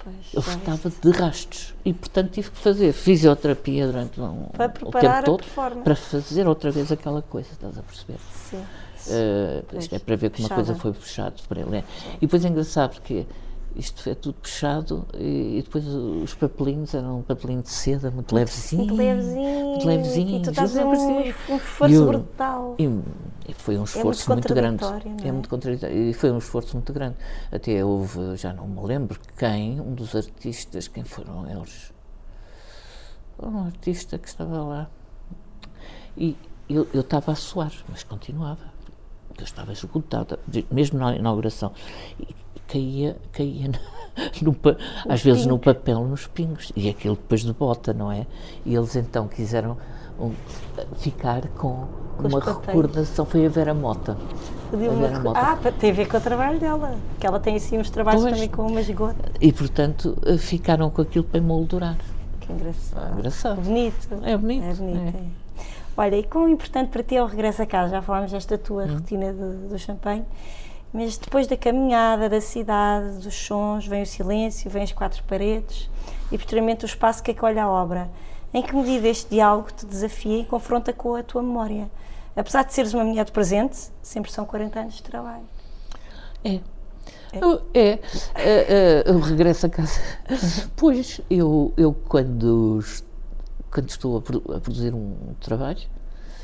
Pois,
Eu estava de rastos. E, portanto, tive que fazer fisioterapia durante um, o
a
tempo todo para fazer outra vez aquela coisa. Estás a perceber?
Sim.
Uh,
Pois,
isto é para ver que uma
puxada.
coisa foi puxado para ele. é. E depois é engraçado porque isto é tudo puxado e, e depois os papelinhos eram um papelinho de seda muito levezinho.
Muito levezinho.
Muito levezinho.
E tu estás a um, um esforço
eu-
brutal.
E, e foi um esforço muito, grande.
contraditório, não é?
É muito contraditório. E foi um esforço muito grande. Até houve, já não me lembro quem, um dos artistas, quem foram eles? Um artista que estava lá. E eu, eu estava a suar, mas continuava. Eu estava esgotada, mesmo na inauguração. E caía, caía no, às vezes no papel, nos pingos. E aquilo depois de bota, não é? E eles então quiseram um, ficar com,
Com
uma recordação. Foi a Vera Mota. Vera Mota.
Ah, tem a ver com o trabalho dela. Que ela tem assim uns trabalhos
Pois.
também com umas gotas.
E portanto eh, ficaram com aquilo para emoldurar.
Que engraçado.
É engraçado.
Bonito.
É bonito,
É bonito.
é.
é. Olha, e quão importante para ti é o regresso a casa? Já falámos desta tua
Hum.
rotina de- do champanhe, mas depois da caminhada, da cidade, dos sons, vem o silêncio, vem as quatro paredes e posteriormente o espaço que acolhe a obra. Em que medida este diálogo te desafia e confronta com a tua memória? Apesar de seres uma mulher do presente, sempre são 40 anos de trabalho.
É. É, é, é, eu regresso a casa. Pois, eu, eu quando, quando estou a produzir um trabalho,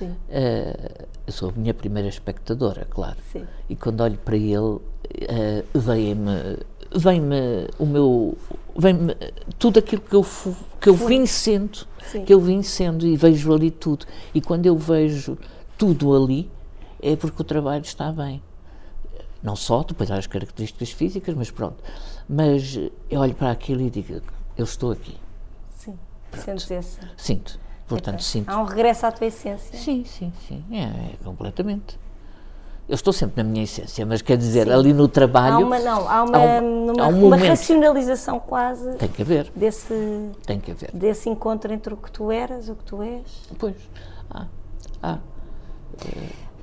Sim.
eh, eu sou a minha primeira espectadora, claro.
Sim.
E quando olho para ele, eh, vem-me vem-me o meu, vem tudo aquilo que eu, que eu vim sendo,
Sim.
que eu vim sendo e vejo ali tudo. E quando eu vejo tudo ali, é porque o trabalho está bem. Não só, depois há as características físicas, mas pronto. Mas eu olho para aquilo e digo, eu estou aqui.
Sim. Sentes esse.
Sinto. Portanto, sinto.
Há um regresso à tua essência.
Sim, sim, sim. É, é completamente. Eu estou sempre na minha essência, mas quer dizer, ali no trabalho.
Há uma, não, há uma,
há um-
numa-
há um
uma racionalização quase
Tem que haver,
desse,
tem que haver.
desse encontro entre o que tu eras, o que tu és.
Pois. Ah, ah.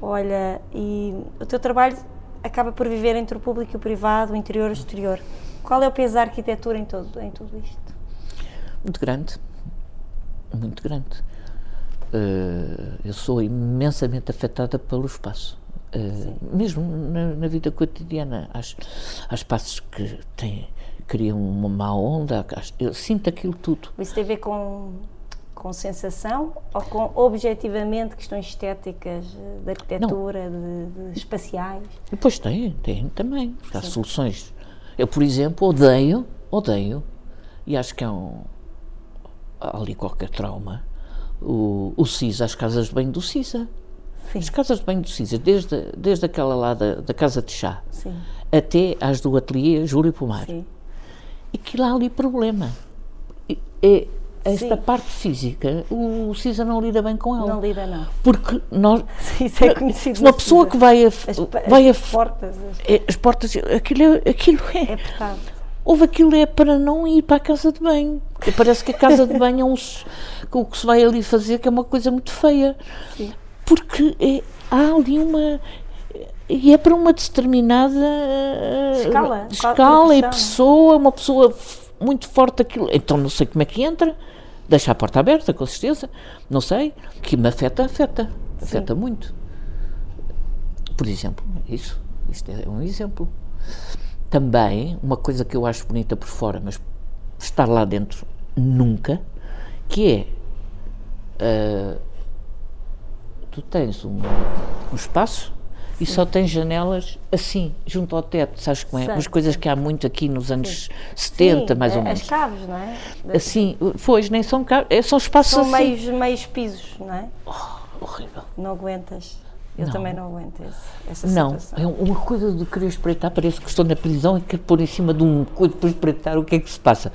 Olha, e o teu trabalho acaba por viver entre o público e o privado, o interior e o exterior. Qual é o peso da arquitetura em, todo, em tudo isto?
Muito grande. Muito grande. Eh, eu sou imensamente afetada pelo espaço. Eh, mesmo na, na vida cotidiana. Há, há espaços que têm, criam uma má onda. Eu sinto aquilo tudo.
Isso tem a ver com, com sensação ou com objetivamente questões estéticas, eh, de arquitetura, de, de espaciais?
Depois tem, tem também. Há soluções. Eu, por exemplo, odeio, odeio, e acho que é um. Há ali qualquer trauma. O, o CISA, as casas de banho do CISA.
Sim.
As casas de banho do CISA, desde, desde aquela lá da, da casa de chá
Sim,
até às do ateliê Júlio Pomar.
sim.
E que lá há ali problema. E- É, esta
Sim.
parte física, o, CISA não lida bem com ela.
Não lida, não.
Porque nós.
Isso é conhecido.
Uma pessoa
CISA.
que vai a,
As,
vai a
as portas, as-
é, as portas, aquilo é, aquilo é,
é apertado.
Houve aquilo é para não ir para a casa de banho. Porque Parece que a casa de banho é um, o que se vai ali fazer que é uma coisa muito feia.
Sim.
Porque é- há ali uma e é para uma determinada eh,
Escala,
escala e pessoa, uma pessoa muito forte aquilo. Então não sei como é que entra. Deixa a porta aberta, com certeza. Não sei. Que me afeta, afeta. Afeta muito. Por exemplo, isso. Isto é um exemplo. Também, uma coisa que eu acho bonita por fora, mas estar lá dentro nunca, que é. ah, tu tens um, um espaço e só tens janelas assim, junto ao teto, sabes como é?
Sei,
Umas coisas que há muito aqui nos anos 70,
Sim,
mais ou
a-
menos.
As caves, não é?
Assim, pois, nem são caros, é, são espaços
São
assim.
meios, meios pisos, não é?
Horrível.
Não aguentas. Eu
Não.
também não aguento esse, essa
Não,
situação.
é uma coisa de querer espreitar, parece que estou na prisão e quero pôr em cima de um coisa para espreitar o que é que se passa.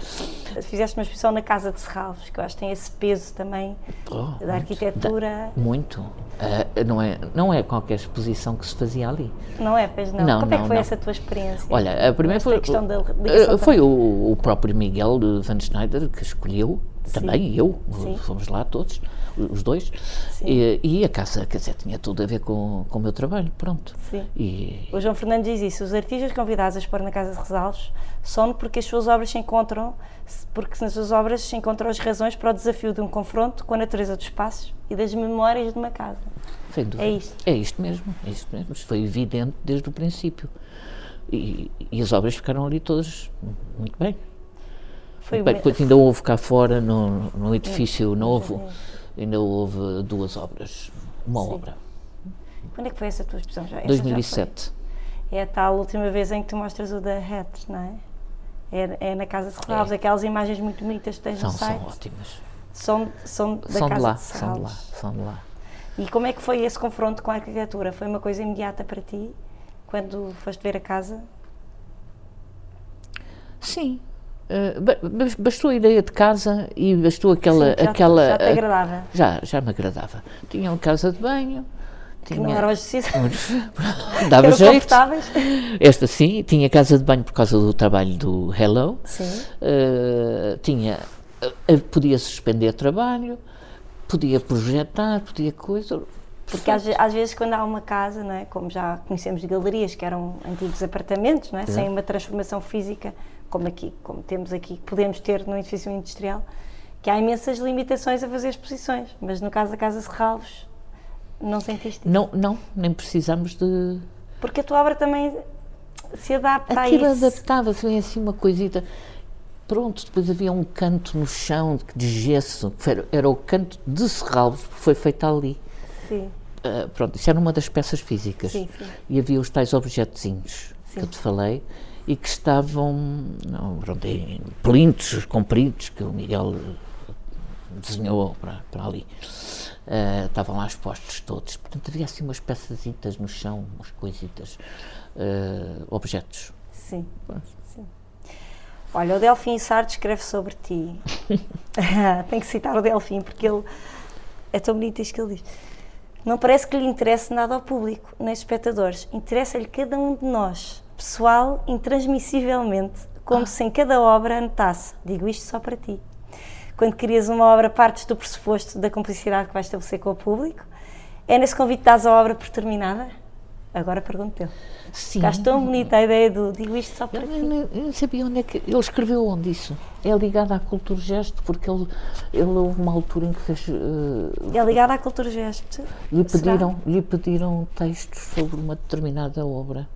Fizeste uma exposição na Casa de Serralves, que eu acho que tem esse peso também
Oh,
da arquitetura.
Muito. Ah, não, é, não é qualquer exposição que se fazia ali.
Não é, pois não.
Não,
Como é
não,
que foi
não.
essa tua experiência?
Olha, a primeira foi,
questão da
uh,
ligação
foi o, o próprio Miguel de Van Schneider que escolheu, também e eu,
Sim.
fomos lá todos, os dois, e, e a casa, quer dizer, tinha tudo a ver com, com o meu trabalho, pronto.
Sim.
E,
O João Fernandes diz isso: os artistas convidados a expor na Casa de Resalves são porque as suas obras se encontram, porque nas suas obras se encontram as razões para o desafio de um confronto com a natureza dos espaços e das memórias de uma casa. É isto.
É isto mesmo, é isto mesmo. Isto foi evidente desde o princípio. E, e as obras ficaram ali todas muito bem.
Foi
Muito bem. Depois ainda houve cá fora, no, no edifício novo, ainda houve duas obras. Uma
Sim.
obra.
Quando é que foi essa tua exposição? Já, essa já
2007.
foi. É a tal última vez em que tu mostras o da Hat, não é? É, é na Casa de Serralves, aquelas imagens muito bonitas que tens
São,
no site.
são ótimas.
São, são da
São
Casa
de lá,
de
são de lá, são de lá.
E como é que foi esse confronto com a arquitetura? Foi uma coisa imediata para ti, quando foste ver a casa?
Sim. Bas- bastou a ideia de casa e bastou aquela.
Sim, já, te-
aquela
já te
eh,
agradava?
já, já me agradava. Tinha uma casa de banho.
Que
Tinha,
não eram decisões,
dava
eram
jeito.
confortáveis?
Esta sim, tinha casa de banho por causa do trabalho do Hello.
Sim.
Eh, tinha, podia suspender trabalho, podia projetar, podia coisa.
Porque às, às vezes quando há uma casa, não é? como já conhecemos de galerias, que eram antigos apartamentos, não é? sem uma transformação física, como aqui, como temos aqui, que podemos ter num edifício industrial, que há imensas limitações a fazer exposições. Mas no caso da Casa Serralves, não sentiste isso?
Não, não, nem precisamos de.
Porque a tua obra também se adapta
Aquilo
a isso.
adaptava-se bem assim uma coisita. Pronto, depois havia um canto no chão de, gesso, que era, era o canto de Serralves, que foi feito ali.
Sim,
Ah, pronto, isso era uma das peças físicas.
Sim, sim.
E havia os tais objetozinhos que eu te falei, e que estavam não, pronto, em plintos compridos que o Miguel desenhou para, para ali. Uh, estavam lá expostos todos. Portanto, havia assim umas peçazitas no chão, umas coisitas, uh, objetos.
Sim. Sim. Olha, o Delfim Sartre escreve sobre ti. Tem que citar o Delfim, porque ele é tão bonito isto que ele diz. Não parece que lhe interesse nada ao público, nem aos espectadores. Interessa-lhe cada um de nós, pessoal, intransmissivelmente, como ah. se em cada obra anotasse: digo isto só para ti. Quando crias uma obra, partes do pressuposto da complicidade que vais estabelecer com o público. É nesse convite que dás a obra por terminada? Agora pergunto-te. Sim. Tão bonita a ideia do digo isto só para eu,
ti. Eu não sabia onde é que. Ele escreveu onde isso? É ligado à cultura gesto, porque ele, ele houve uma altura em que fez. Uh,
é ligado à cultura gesto.
Lhe pediram, lhe pediram textos sobre uma determinada obra.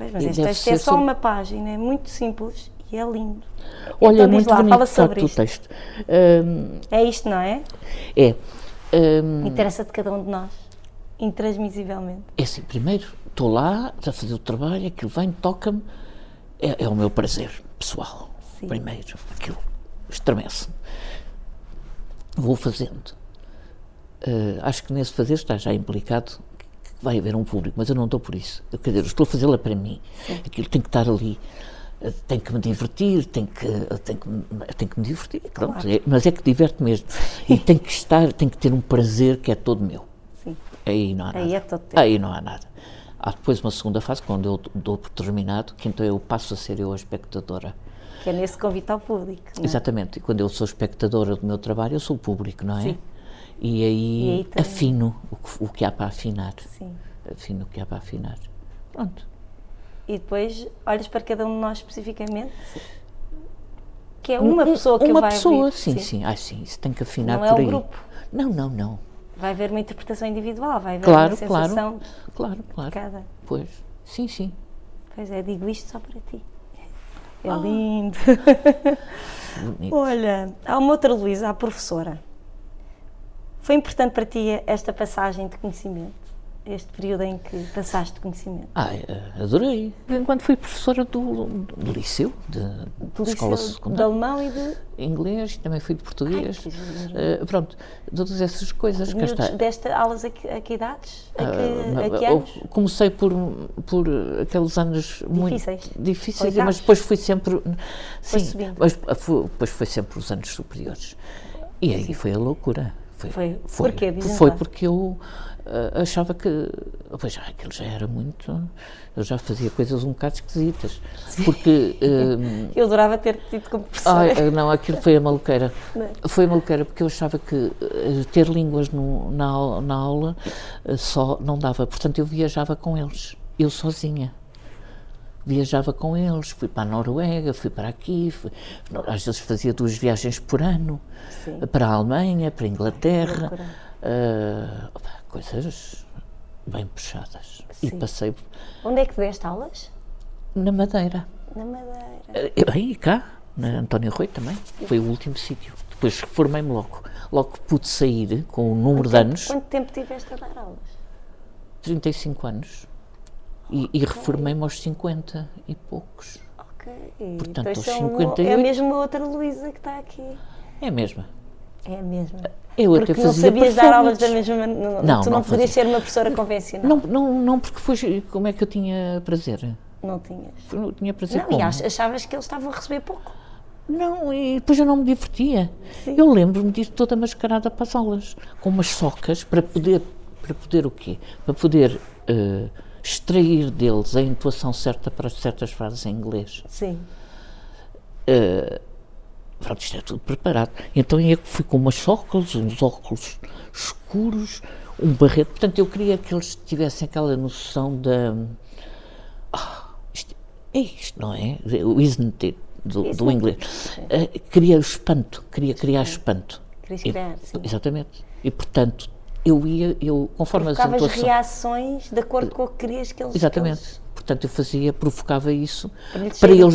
Pois, mas este texto é só sobre... uma página, é muito simples e é lindo.
Olha, então, é muito lá, bonito fala sobre o texto. Um,
é isto, não é?
É.
Um, Interessa de cada um de nós, intransmissivelmente.
É assim, primeiro, estou lá a fazer o trabalho, aquilo vem, toca-me, é, é, o meu prazer pessoal. Sim. Primeiro, aquilo estremece-me. Vou fazendo. Uh, acho que nesse fazer está já implicado vai haver um público, mas eu não estou por isso. Eu, quer dizer, eu estou a fazê-la para mim. Sim. Aquilo tem que estar ali, eh, tem que me divertir, tem que, tem que, tem que me divertir, claro. é, mas é que diverte mesmo. E tem que estar, tem que ter um prazer que é todo meu. Sim. Aí não há nada.
Aí, é todo
Aí não há nada. Há depois uma segunda fase, quando eu dou por terminado, que então eu passo a ser eu a espectadora.
Que é nesse convite ao público.
É? Exatamente. E quando eu sou espectadora do meu trabalho, eu sou o público, não é? Sim. E aí, e aí afino o que, o que, há para afinar. Sim. Afino o que há para afinar. Pronto.
E depois olhas para cada um de nós especificamente? Que é uma pessoa que
uma
vai
pessoa,
ouvir.
sim, sim, sim. Ah, sim, isso tem que afinar
não
por
é
aí.
um grupo.
Não, não, não.
Vai haver uma interpretação individual, vai haver
claro,
uma sensação
claro, claro, claro.
cada.
Pois, sim, sim.
Pois é, digo isto só para ti. É ah. lindo. Olha, há uma outra Luísa, a professora. Foi importante para ti esta passagem de conhecimento? Este período em que passaste conhecimento?
Ah, adorei. Enquanto fui professora do, do liceu, de,
do de escola secundária. De alemão e de.
Inglês, também fui de português. Ai, uh, pronto, todas essas coisas.
que está. Deste aulas a que, a que idades? A que, uh, a que anos?
Comecei por, por aqueles anos
difíceis.
muito difíceis, mas depois fui sempre. Sim, mas depois foi sempre os anos superiores. E aí foi a loucura.
Foi, foi, foi, Porquê?
foi porque eu uh, achava que. Pois já, aquilo já era muito. Eu já fazia coisas um bocado esquisitas. Sim. Porque.
Uh, eu adorava ter tido como professora.
Ah, não, aquilo foi a maluqueira. É? Foi a maluqueira porque eu achava que uh, ter línguas no, na, na aula só não dava. Portanto, eu viajava com eles. Eu sozinha viajava com eles, fui para a Noruega, fui para aqui, fui, às vezes fazia duas viagens por ano, Sim. para a Alemanha, para a Inglaterra, uh, coisas bem puxadas. Sim. E passei.
Onde é que deste aulas?
Na Madeira.
Na Madeira.
Uh, aí, cá, na António Rui também, foi o último sítio. Depois formei-me logo. Logo pude sair com o número
quanto
de anos.
Quanto tempo tiveste a dar aulas?
35 anos. E, e reformei-me aos 50 e poucos.
Ok.
Portanto,
então,
aos 58.
É a mesma outra Luísa que está aqui.
É a mesma.
É a mesma.
Eu
porque
até
não sabias dar aulas da mesma maneira.
Não,
tu
não,
não, podias ser uma professora convencional.
Não, não, não, porque depois como é que eu tinha prazer?
Não tinhas.
Eu tinha prazer
não,
como?
E achavas que eles estavam a receber pouco.
Não, e depois eu não me divertia. Sim. Eu lembro-me disso toda mascarada para as aulas, com umas socas para poder, para poder o quê? Para poder uh, extrair deles a intuação certa para certas frases em inglês.
Sim.
Uh, pronto, isto é tudo preparado. Então eu fui com umas óculos, uns óculos escuros, um barreto. Portanto, eu queria que eles tivessem aquela noção da. Oh, isto, é isto, não é? O isn't it, do, do inglês. Uh, queria o espanto, queria criar espanto.
Querias criar, sim.
Exatamente. E, portanto, eu ia, eu, conforme as situação...
reações de acordo com o que querias que eles...
Exatamente.
Eles...
Portanto, eu fazia, provocava isso
para,
para eles,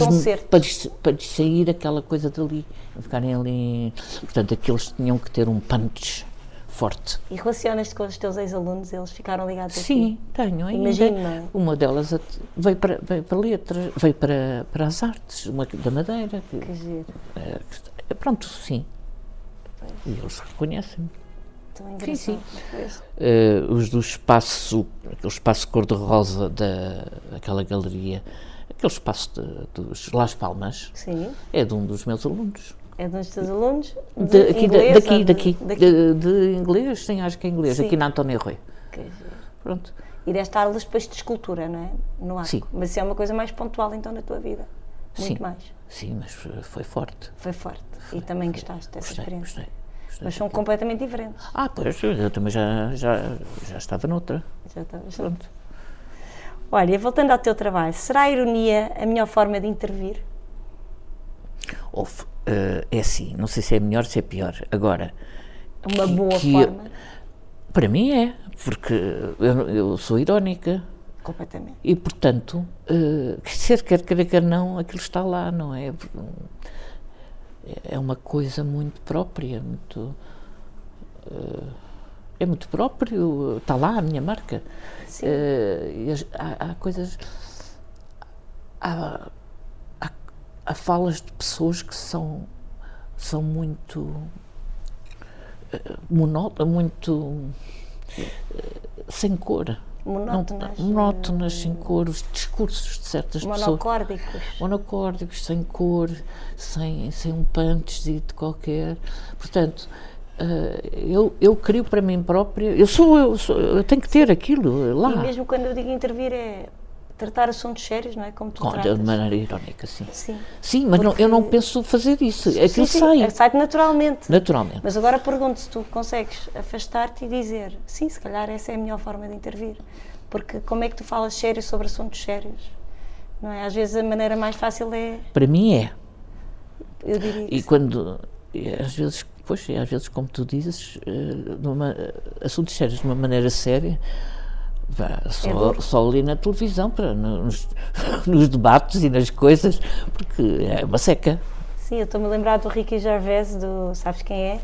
para, para sair aquela coisa dali, ficarem ali... Portanto, aqueles tinham que ter um punch forte.
E relacionas-te com os teus ex-alunos? Eles ficaram ligados a ti?
Sim, tenho
não é?
Uma delas veio para, veio para letras, veio para, para as artes, uma da Madeira. que-
Que giro.
eh, que- pronto, sim. E eles reconhecem-me. Sim, sim. Eh, os do espaço, aquele espaço cor-de-rosa daquela galeria, aquele espaço de- dos Las Palmas,
Sim.
é de um dos meus alunos.
É de um dos teus alunos?
De,
De
aqui,
inglês
daqui, daqui,
daqui?
De, de inglês, sim, acho que é inglês,
Sim.
aqui na António Rui. Pronto.
E deste aulas depois de escultura, não é? No arco.
Sim.
Mas isso é uma coisa mais pontual então na tua vida. Muito
Sim.
mais.
Sim, mas foi forte.
Foi forte. e também gostaste dessa
Gostei,
experiência.
gostei.
Mas são completamente diferentes.
Ah, pois, eu também já, já, já estava noutra.
Já estavas-
Pronto.
Olha, voltando ao teu trabalho, será a ironia a melhor forma de intervir?
Houve, eh, é assim, não sei se é melhor ou se é pior. Agora,
Uma
que-
boa
que-
forma?
para mim é, porque eu, eu sou irónica
Completamente.
e, portanto, eh, quer quer querer, quer não, aquilo está lá, não é? É uma coisa muito própria, muito. eh, é muito próprio, está lá a minha marca.
Sim.
As- há, há coisas. Há, há, há falas de pessoas que são, são muito. eh, monótonas, muito. eh, sem cor.
Monótonas.
Não, monótonas, sem cor, os discursos de certas pessoas
Monocórdicos.
monocórdicos, sem cor, sem, sem um punch qualquer. Portanto, eh, eu, eu crio para mim própria, eu sou eu, sou, eu tenho que ter aquilo
E
lá,
mesmo quando eu digo intervir é tratar assuntos sérios, não é? Como tu
com,
tratas.
de maneira irónica, sim.
Sim.
Sim, mas não, eu não penso fazer isso, aquilo
Sim, sim,
sai,
é, sai naturalmente.
naturalmente.
Mas agora pergunto se tu consegues afastar-te e dizer sim, se calhar essa é a melhor forma de intervir. Porque como é que tu falas sério sobre assuntos sérios? Não é? Às vezes a maneira mais fácil é,
Para mim é.
eu diria
E quando, às vezes, pois, às vezes, como tu dizes, eh, numa, eh, assuntos sérios de uma maneira séria, só,
duro.
só ali na televisão, para, nos, nos debates e nas coisas, porque é uma seca.
Sim, eu estou-me a lembrar do Ricky Gervais, do sabes quem é?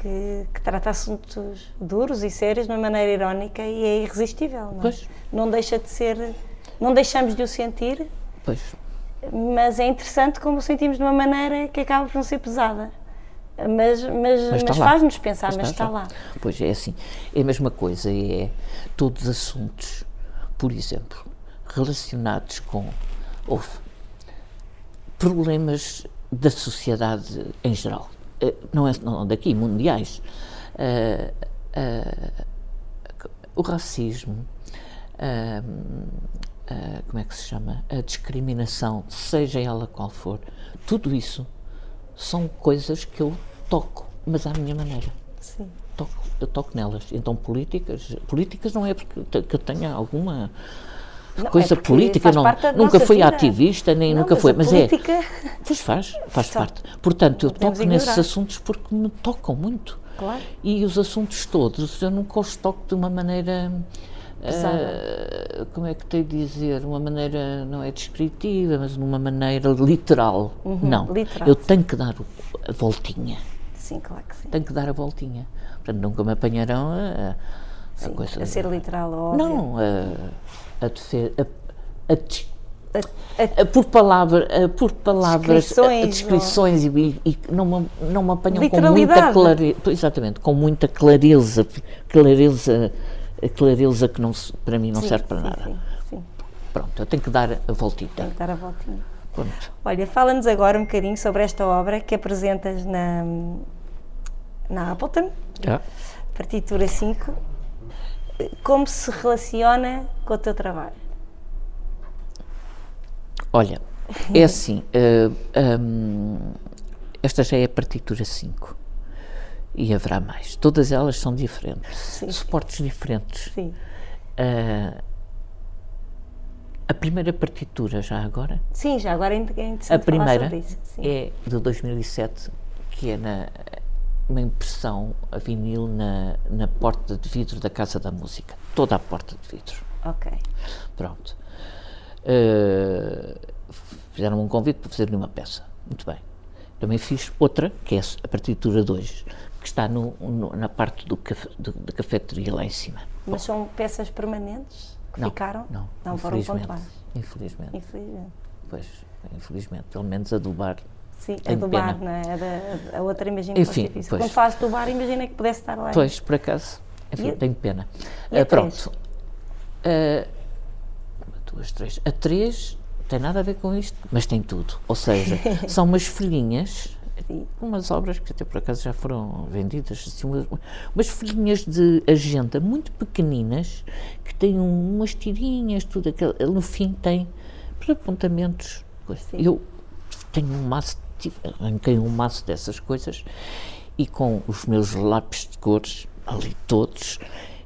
Que, que trata assuntos duros e sérios de uma maneira irónica e é irresistível. Não, é?
Pois.
não deixa de ser. Não deixamos de o sentir,
Pois,
mas é interessante como o sentimos de uma maneira que acaba por não ser pesada. Mas, mas,
Mas
mas
lá.
faz-nos pensar,
Mas
mas,
está
está
já.
lá.
Pois é assim. É a mesma coisa, é todos os assuntos, por exemplo, relacionados com houve, problemas da sociedade em geral. Eh, Não é não daqui, mundiais. Eh, eh, o racismo, eh, como é que se chama? A discriminação, seja ela qual for, tudo isso são coisas que eu toco, mas à minha maneira.
Sim.
Eu toco nelas. Então, políticas, políticas não é porque que eu tenha alguma
Não, é
coisa
porque
política, não, nunca fui
vida.
ativista, nem
Não,
nunca
mas
foi, mas
política,
é. Pois faz, faz
Só-
parte. Portanto, eu
não
toco nesses
ignorar.
assuntos porque me tocam muito.
Claro.
E os assuntos todos, eu nunca os toco de uma maneira. Ah, como é que tenho de dizer? Uma maneira, não é descritiva, mas numa maneira literal. não.
Uhum, literal,
eu tenho que dar a voltinha.
Sim, claro que sim.
Tenho que dar a voltinha. Portanto, nunca me apanharão a, a
Sim,
coisa.
a ser literal, óbvio.
não, a, a, a, a
A-
a- por, palavra, por palavras,
Descrições,
a- a descrições e, e não, me, não me apanham com muita clareza, exatamente, com muita clareza, clareza, clareza que não, para mim não
sim,
serve para
sim,
nada.
Sim, sim.
Pronto, eu tenho que dar a voltinha.
Tem que dar a voltinha.
Pronto.
Olha, fala-nos agora um bocadinho sobre esta obra que apresentas na, na Appleton,
Já?
partitura 5. Como se relaciona com o teu trabalho?
Olha, é assim, eh, hum, esta já é a partitura 5 e haverá mais. Todas elas são diferentes,
Sim.
suportes diferentes.
Sim.
Eh, a primeira partitura, já agora,
Sim, já agora é interessante
a primeira
sobre isso.
É de 2007, que é na, uma impressão a vinil na, na porta de vidro da Casa da Música. Toda a porta de vidro.
Ok.
Pronto. Eh, fizeram um convite para fazer uma peça. Muito bem. Também fiz outra, que é a partitura 2, que está no, no- na parte do caf- do- da cafeteria lá em cima.
Mas são peças permanentes que
Não,
ficaram?
Não,
Não foram pontuais.
Infelizmente,
Infelizmente.
pois, infelizmente, pelo menos adubar.
Sim, a
Tenho
do
pena.
bar, não é? A, da- a outra imagina que
Enfim,
fosse. Quando do bar, imagina que pudesse estar lá.
Pois, por acaso, enfim,
E a-
tenho pena.
a três?
pronto. Ah, uma, duas, três. A três tem nada a ver com isto, mas tem tudo. Ou seja, são umas folhinhas,
Sim.
umas obras que até por acaso já foram vendidas, assim, umas, umas folhinhas de agenda muito pequeninas que têm um- umas tirinhas, tudo aquilo. No fim tem para apontamentos. Eu tenho um maço, tive- arranquei um maço dessas coisas e com os meus lápis de cores, ali todos,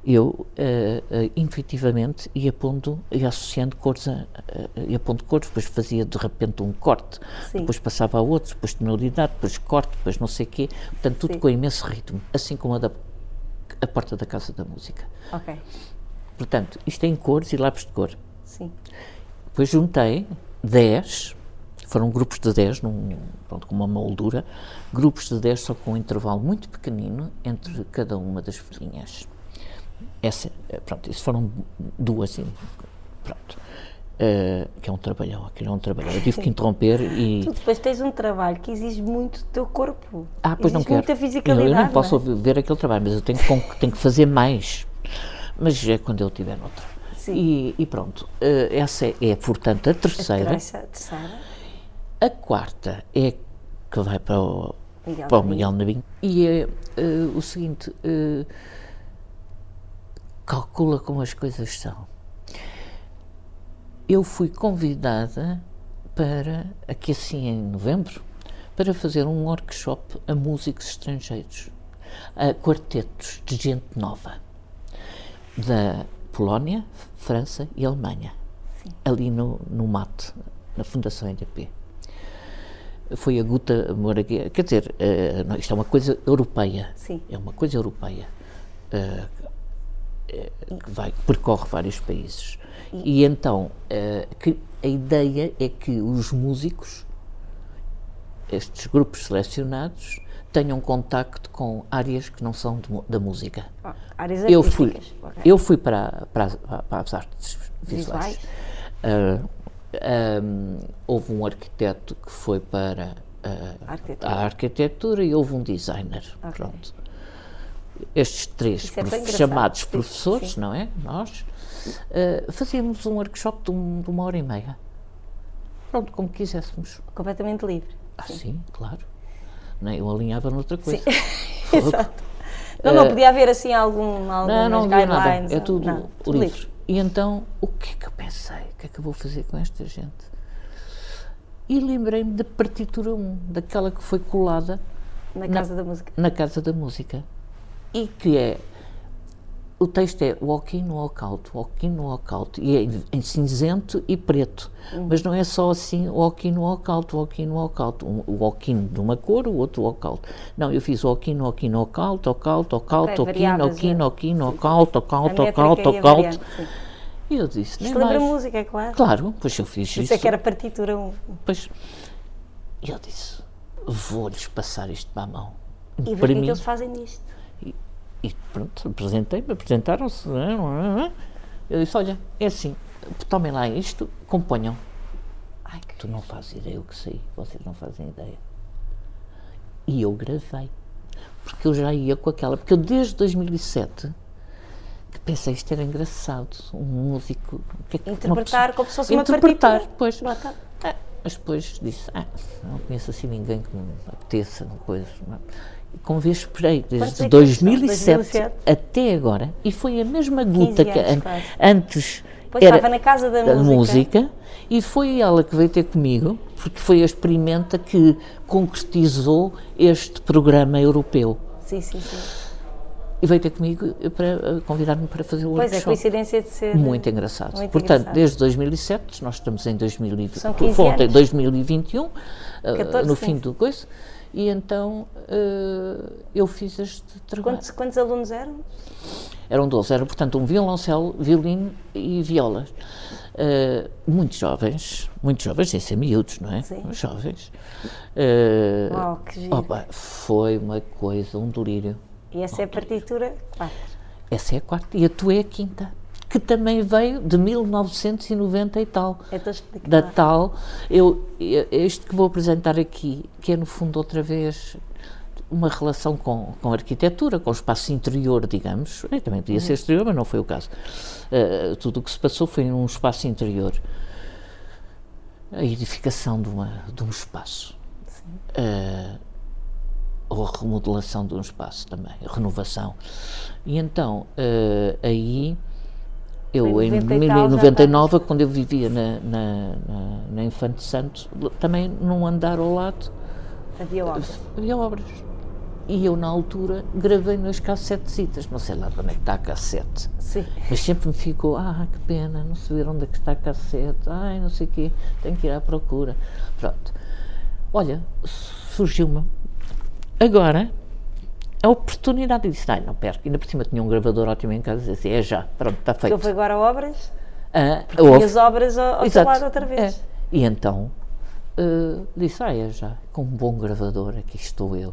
eu eh, eh, intuitivamente ia pondo, ia associando cores, a, a- ia pondo cores, depois fazia de repente um corte,
Sim.
depois passava a outro, depois tonalidade, depois corte, depois não sei o quê, portanto tudo
Sim.
com imenso ritmo, assim como a da a porta da Casa da Música.
Ok.
Portanto, isto é em cores e lápis de cor.
Sim.
Depois juntei 10, foram grupos de 10, num, pronto, com uma moldura, grupos de 10 só com um intervalo muito pequenino entre cada uma das folhinhas. Essa, eh, pronto, isso foram duas, pronto. Eh, que é um trabalhão, aquilo é um trabalhão. Eu tive que interromper e...
Tu depois tens um trabalho que exige muito do teu corpo.
Ah, pois não
exige
quero.
muita
Eu-
fisicalidade.
Eu, não posso
é?
ver aquele trabalho, mas eu tenho tenho que fazer mais. Mas é quando eu estiver noutra.
Sim.
E, e pronto, eh, essa é, é, portanto, a terceira.
Terça- terceira.
A quarta é que vai para o
Miguel
para o. Miguel Navinho. E é eh, o seguinte: eh, calcula como as coisas são. Eu fui convidada para, aqui assim em novembro, para fazer um workshop a músicos estrangeiros, a quartetos de gente nova, da Polónia, França e Alemanha, ali no, no MAT, na Fundação EDP foi a Guta Moragueira. Quer dizer, eh, não, isto é uma coisa europeia.
Sim.
É uma coisa europeia. eh, que vai, percorre vários países. E, então, eh, que a ideia é que os músicos, estes grupos selecionados, tenham contacto com áreas que não são de da música.
Ah, áreas
Eu fui,
artísticas. Ok.
eu fui para, para, as- para as artes visuais.
Visuais.
Ah, ahm, houve um arquiteto que foi para ah,
Arquitetura.
a arquitetura e houve um designer.
Ok.
Pronto. Estes três
é
prof- chamados
Sim,
professores,
sim.
não é? Nós ah, fazíamos um workshop de, um- de uma hora e meia. Pronto, como quiséssemos.
Completamente livre.
Ah, sim, claro. Não é? Eu alinhava noutra coisa.
Exato. Não, não podia haver assim algum, algumas
Não, não havia nada.
guidelines.
É tudo
não, tudo
livre. E então, o que é que eu pensei? O que é que eu vou fazer com esta gente? E lembrei-me da partitura 1, daquela que foi colada
Na Casa da Música.
na Casa da Música. E que é. O texto é walk in, walk out, walk in, walk out. E é em, cinzento e preto. Mas não é só assim walk in, walk out, walk in, walk out. Um, o walk in de uma cor, o outro walk out. Não, eu fiz walk in, walk in, walk out, walk out, walk out,
Ok,
walk in,
variavas,
walk in,
é.
walk in, walk out, walk
A
out, walk
métrica
out,
e
eu disse, nem
Isto lembra
mais.
música, é claro.
Claro, pois eu fiz
Isso
isso.
é que era partitura 1.
Pois, e eu disse, vou-lhes passar isto para a mão.
E que é que eles fazem nisto.
E pronto, apresentei-me, apresentaram-se. Eu disse, olha, é assim, tomem lá isto, componham. Ai, que tu não fazes ideia o que sei, vocês não fazem ideia. E eu gravei, porque eu já ia com aquela, porque eu desde 2007 que pensei isto era engraçado, um músico... que é que uma
Interpretar
pessoa-
como se fosse uma
Interpretar,
partitura.
pois. Ah, mas depois disse, ah, não conheço assim ninguém que me apeteça, não coisa. Não. É? Como vez esperei, desde
é que eles são?
2007,
2007?
até agora, e foi a mesma guta que an-
quase.
antes
Pois
era
estava na Casa da,
da
música.
música, e foi ela que veio ter comigo, porque foi a experimenta que concretizou este programa europeu.
Sim, sim, sim.
E veio ter comigo para eh, convidar-me para fazer o
Pois é,
workshop.
coincidência de ser.
Muito engraçado.
Muito
Portanto,
engraçado.
desde 2007, nós estamos em 2020,
São 15
foi ontem,
anos.
2021, eh,
14,
no
15.
fim do coisa, e então eh, eu fiz este trabalho.
Quantos, quantos alunos eram?
Eram 12. Era, portanto, um violoncelo, violino e violas. Uh, muito jovens, muito jovens, sem ser miúdos, não é?
Sim.
Jovens. Uh,
Uau, que giro.
opa, foi uma coisa, um delírio.
E essa é a partitura 4.
Essa é a quarta. E a tua é a quinta. Que também veio de 1990 e tal.
Explica
Da tal. Eu, eu- este que vou apresentar aqui, que é no fundo outra vez uma relação com, com a arquitetura, com o espaço interior, digamos. Eh, Também podia ser exterior, mas não foi o caso. Eh, tudo o que se passou foi num espaço interior. A edificação de, uma, de um espaço. Eh, ou a remodelação de um espaço também, a renovação. E então, eh, aí, eu
Em
em
90 e tal, já
1999, quando eu vivia na, na, na, na Infante Santos, também num andar ao lado
Havia obras.
havia obras. E eu, na altura, gravei nas cassetesitas, não sei lá de onde é que está a cassete.
Sim.
Mas sempre me ficou, ah, que pena, não saber onde é que está a cassete, ai, não sei o quê, tenho que ir à procura. Pronto. Olha, surgiu-me agora a oportunidade. E disse, ai, não perco. Ainda por cima tinha um gravador ótimo em casa, disse, é já, pronto, está feito.
houve agora obras
Ah,
e
houve.
as obras ao, ao
Exato.
lado outra vez.
É. E então eh, disse, ah, é já, com um bom gravador, aqui estou eu.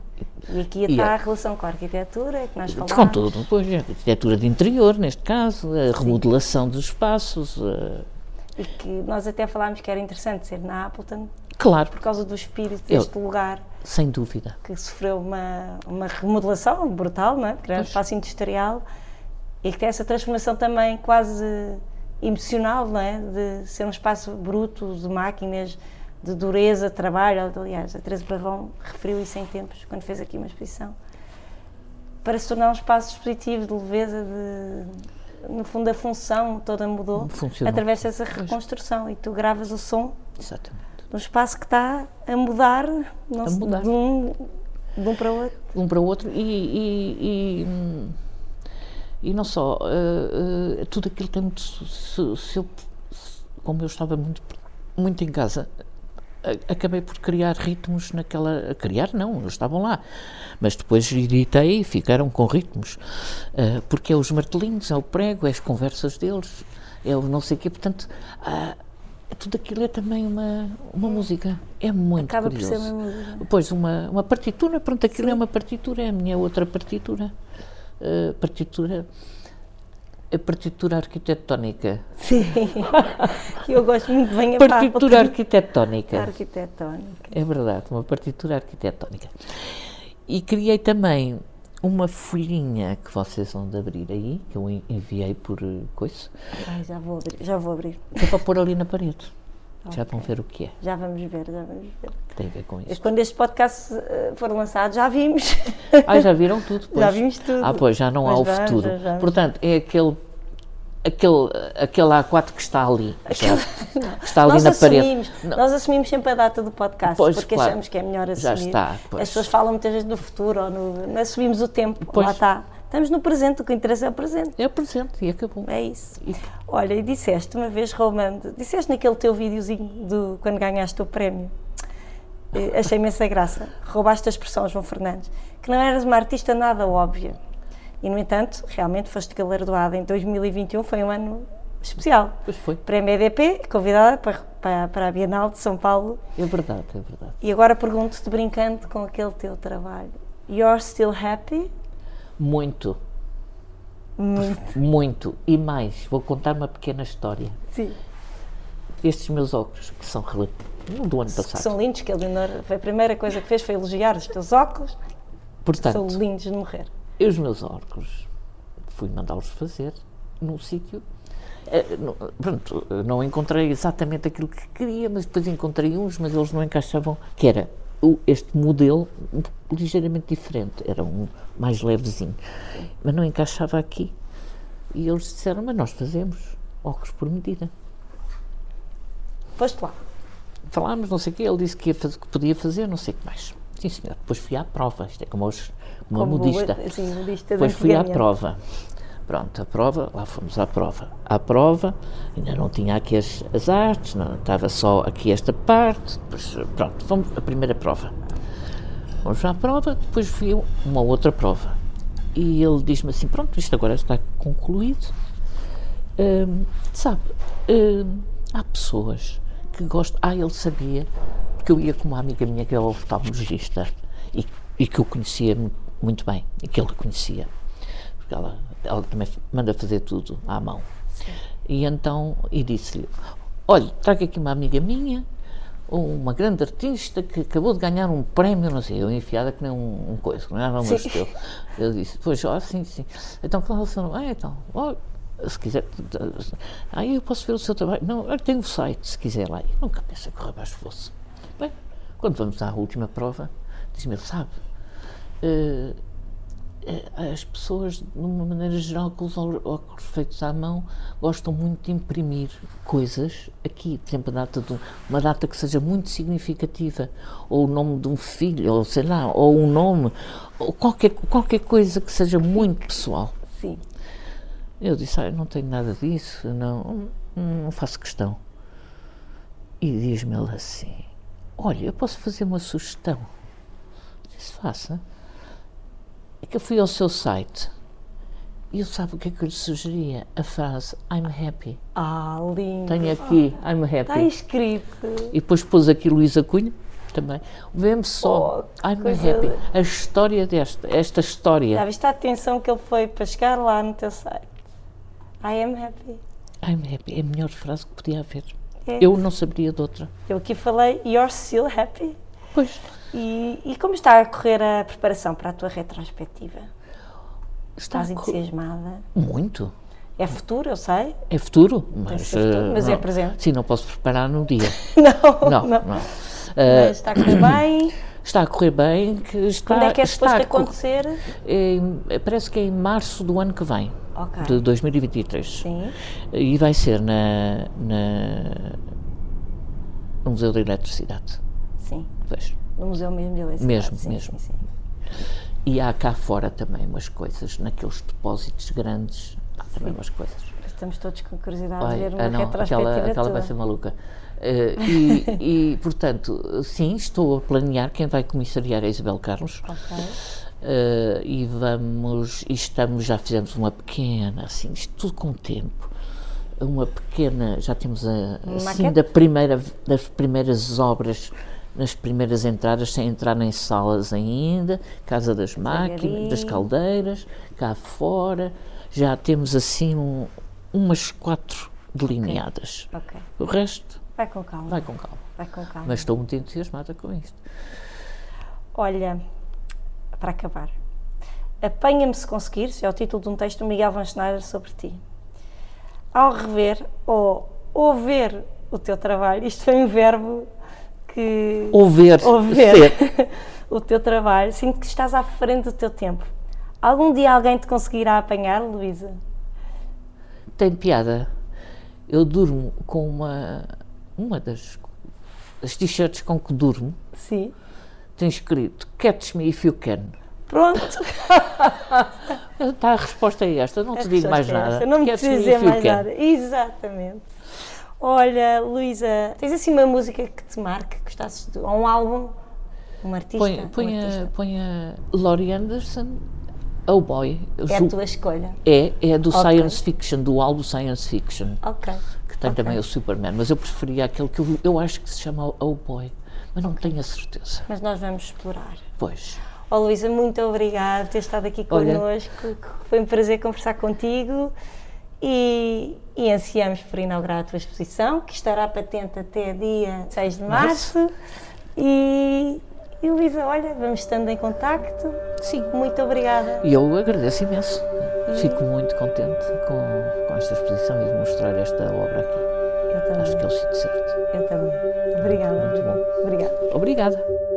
E aqui está
é.
a relação com a arquitetura, que nós falámos.
Com tudo, pois, a arquitetura de interior, neste caso, a remodelação dos espaços, eh,
E que nós até falámos que era interessante ser na Appleton
claro,
por causa do espírito
Eu-
deste lugar
sem dúvida.
que sofreu uma, uma remodelação brutal, não é? Porque era um
Pois.
espaço industrial e que tem essa transformação também quase emocional, não é? De ser um espaço bruto, de máquinas, de dureza, de trabalho. Aliás, a Teresa Barrão referiu isso em tempos, quando fez aqui uma exposição. Para se tornar um espaço expositivo, de leveza, de. No fundo, a função toda mudou
Funcionou.
através dessa reconstrução. E tu gravas o som
Exatamente.
De um espaço que está a mudar, não
A
se-
mudar.
De, um, de um para o outro.
um para o outro e, e, e, e não só, eh, eh, tudo aquilo tem muito, se, se- eu, se- como eu estava muito, muito em casa, acabei por criar ritmos naquela, criar não, eles estavam lá, mas depois editei e ficaram com ritmos, eh, porque é os martelinhos, é o prego, é as conversas deles, é o não sei o quê, portanto, ah, tudo aquilo é também uma, uma música, é muito
Acaba por
curioso.
ser uma música.
Pois, uma, uma partitura, pronto, aquilo é uma partitura, é a minha outra partitura. Uh, partitura. A partitura arquitetónica.
Sim, eu gosto muito bem a
Partitura arquitetónica.
arquitetónica.
É verdade, uma partitura arquitetónica. E criei também uma folhinha que vocês vão de abrir aí, que eu en- enviei por uh, coisa,
Ai, já vou abrir, já vou abrir.
que é para pôr ali na parede. Já vão ver o que é,
Já vamos ver, já vamos ver.
que tem a ver com isso.
Quando este podcast eh, for lançado, já vimos.
Ah, já viram tudo? Pois.
Já vimos tudo.
Ah, pois, já não há o futuro.
já.
Portanto, é aquele, aquele, aquele A4 que está ali. já, que está ali
nós,
na parede. Não,
nós assumimos sempre a data do podcast,
Pois,
porque
claro.
achamos que é melhor
Já
assumir.
está, pois.
As pessoas falam muitas vezes do futuro, ou no, assumimos o tempo,
Pois.
lá está. Estamos no presente, o que interessa é o presente.
É o presente e acabou.
É isso.
E-
Olha, e disseste uma vez, Romando, disseste naquele teu videozinho do, quando ganhaste o prémio, eh, achei imensa graça, roubaste a expressão, João Fernandes, que não eras uma artista nada óbvia. E, no entanto, realmente foste galardoada em 2021, foi um ano especial.
Pois foi.
Prémio EDP, convidada para, para, para a Bienal de São Paulo.
É verdade, é verdade.
E agora pergunto-te, brincando com aquele teu trabalho, You're still happy?
Muito,
Muito.
muito. E mais, vou contar uma pequena história.
Sim.
Estes meus óculos, que são do ano
Que
passado.
são lindos, que a Leonor, a primeira coisa que fez foi elogiar os teus óculos. São
Portanto,
lindos de morrer.
E os meus óculos, fui mandá-los fazer num sítio. não- pronto, eh, não encontrei exatamente aquilo que queria, mas depois encontrei uns, mas eles não encaixavam. Que era este modelo ligeiramente diferente, era um mais levezinho, mas não encaixava aqui. E eles disseram: Mas nós fazemos óculos por medida.
Foste lá.
Falámos, não sei o quê, ele disse que, ia faz- que podia fazer, não sei o que mais. Sim, senhor. Depois fui à prova, isto é como, os, como,
Como
a modista.
boa- modista de
Depois fui à prova. Pronto, a prova, lá fomos à prova. À prova, ainda não tinha aqui as, as artes, não, estava só aqui esta parte. Depois, pronto, fomos à primeira prova. Fomos à prova, depois fui uma outra prova. e ele diz-me assim: Pronto, isto agora está concluído. Hum, sabe, hum, há pessoas que gostam. Ah, ele sabia que eu ia com uma amiga minha que é oftalmologista e, e que eu conhecia mu- muito bem e que ele conhecia. Porque ela, ela também manda fazer tudo à mão. E então, e disse-lhe: Olha, trago aqui uma amiga minha, uma grande artista que acabou de ganhar um prémio, não sei, eu enfiada que nem um, um coisa, não era um
Sim.
teu. Eu disse: Pois, ó, sim, sim. Então, qual é o seu nome? Ah, então, ó, se quiser, aí eu posso ver o seu trabalho. Não, eu tenho o site, se quiser lá. Eu nunca pensei que o rapaz fosse. Quando vamos à última prova, diz-me, ele sabe, eh, as pessoas, de uma maneira geral, com os óculos feitos à mão, gostam muito de imprimir coisas aqui, por exemplo, data de um- uma data que seja muito significativa, ou o nome de um filho, ou sei lá, ou um nome, ou qualquer, qualquer coisa que seja muito pessoal.
Sim.
Eu disse, ah, eu não tenho nada disso, não, não faço questão. E diz-me ele assim, olha, eu posso fazer uma sugestão. Disse, faça. É que eu fui ao seu site e eu sabe o que é que eu lhe sugeria? A frase I'm happy.
Ah, lindo.
Tenho aqui I'm happy.
Está escrito.
E depois pôs aqui Luísa Cunha também. Vemos só
Oh,
I'm happy. A história desta, esta história.
Já viste a atenção que ele foi para chegar lá no teu site? I am happy.
I'm happy. É a melhor frase que podia haver.
É.
Eu não saberia de outra.
Eu aqui falei, you're still happy.
Pois.
E, e como está a correr a preparação para a tua retrospectiva?
Está
Estás entusiasmada?
Muito.
É futuro, eu sei.
É futuro, mas,
futuro,
eh,
mas é
não-
presente.
Sim, não posso preparar no dia.
Não,
Não,
não.
não. Eh,
Mas está a correr bem.
está a correr bem. Que está,
Quando é que é
está
suposto
a
acontecer?
em- parece que é em março do ano que vem,
Ok.
de 2023.
Sim.
E vai ser na, na- no Museu da Eletricidade.
Sim.
Vejo.
No Museu mesmo de Eletricidade.
Mesmo,
sim,
mesmo.
Sim, sim.
E há cá fora também umas coisas, naqueles depósitos grandes, há também umas coisas.
Estamos todos com curiosidade de
Ai,
ver uma
ah, não,
retrospectiva
aquela, aquela
tua.
vai ser maluca. Eh, e, e, portanto, sim, estou a planear quem vai comissariar é a Isabel Carlos.
Ok.
Eh, e vamos, e estamos, já fizemos uma pequena, assim, isto tudo com tempo. Uma pequena, já temos a, assim, da primeira, das primeiras obras, nas primeiras entradas, sem entrar em salas ainda, Casa das Máquinas, das. Caldeiras, cá fora, já temos assim um- umas quatro delineadas.
Ok.
O resto
Vai com calma.
vai com calma.
Vai com calma.
Mas estou muito entusiasmada com isto.
Olha, para acabar. Apanha-me se conseguires, é o título de um texto do Miguel Van Schneider sobre ti. Ao rever ou ouvir o teu trabalho, isto foi um verbo que.
Ouvir,
Ouvir o teu trabalho, sinto que estás à frente do teu tempo. Algum dia alguém te conseguirá apanhar, Luísa?
Tem piada. Eu durmo com uma, uma das, das t-shirts com que durmo,
Sim.
tem escrito Catch me if you can.
Pronto.
Está a resposta é esta, não te digo mais
é
nada.
Não me
Catch me if
dizer
you
mais
can.
nada. Exatamente. Olha, Luísa, tens assim uma música que te marque, que gostasses de. Ou um álbum? Um artista?
Põe,
um
põe, a,
artista.
põe a Laurie Anderson, Oh Boy.
É a tua escolha.
é, é do
Ok.
Science Fiction, do álbum Science Fiction,
Ok.
Tem
Ok.
também o Superman, mas eu preferia aquele que eu, eu acho que se chama Oh Boy, mas não tenho a certeza.
Mas nós vamos explorar.
Pois.
Oh, Luísa, muito obrigada por ter estado aqui
Olha.
connosco. Foi um prazer conversar contigo e, e ansiamos por inaugurar a tua exposição, que estará patente até dia 6 de março. E, e Luísa, olha, vamos estando em contacto.
Sim.
Muito obrigada.
E eu agradeço imenso. Fico muito contente com, com esta exposição e de mostrar esta obra aqui.
Eu também.
Acho que é o sítio certo.
Eu também. Obrigada.
Muito bom.
Obrigada.
Obrigada.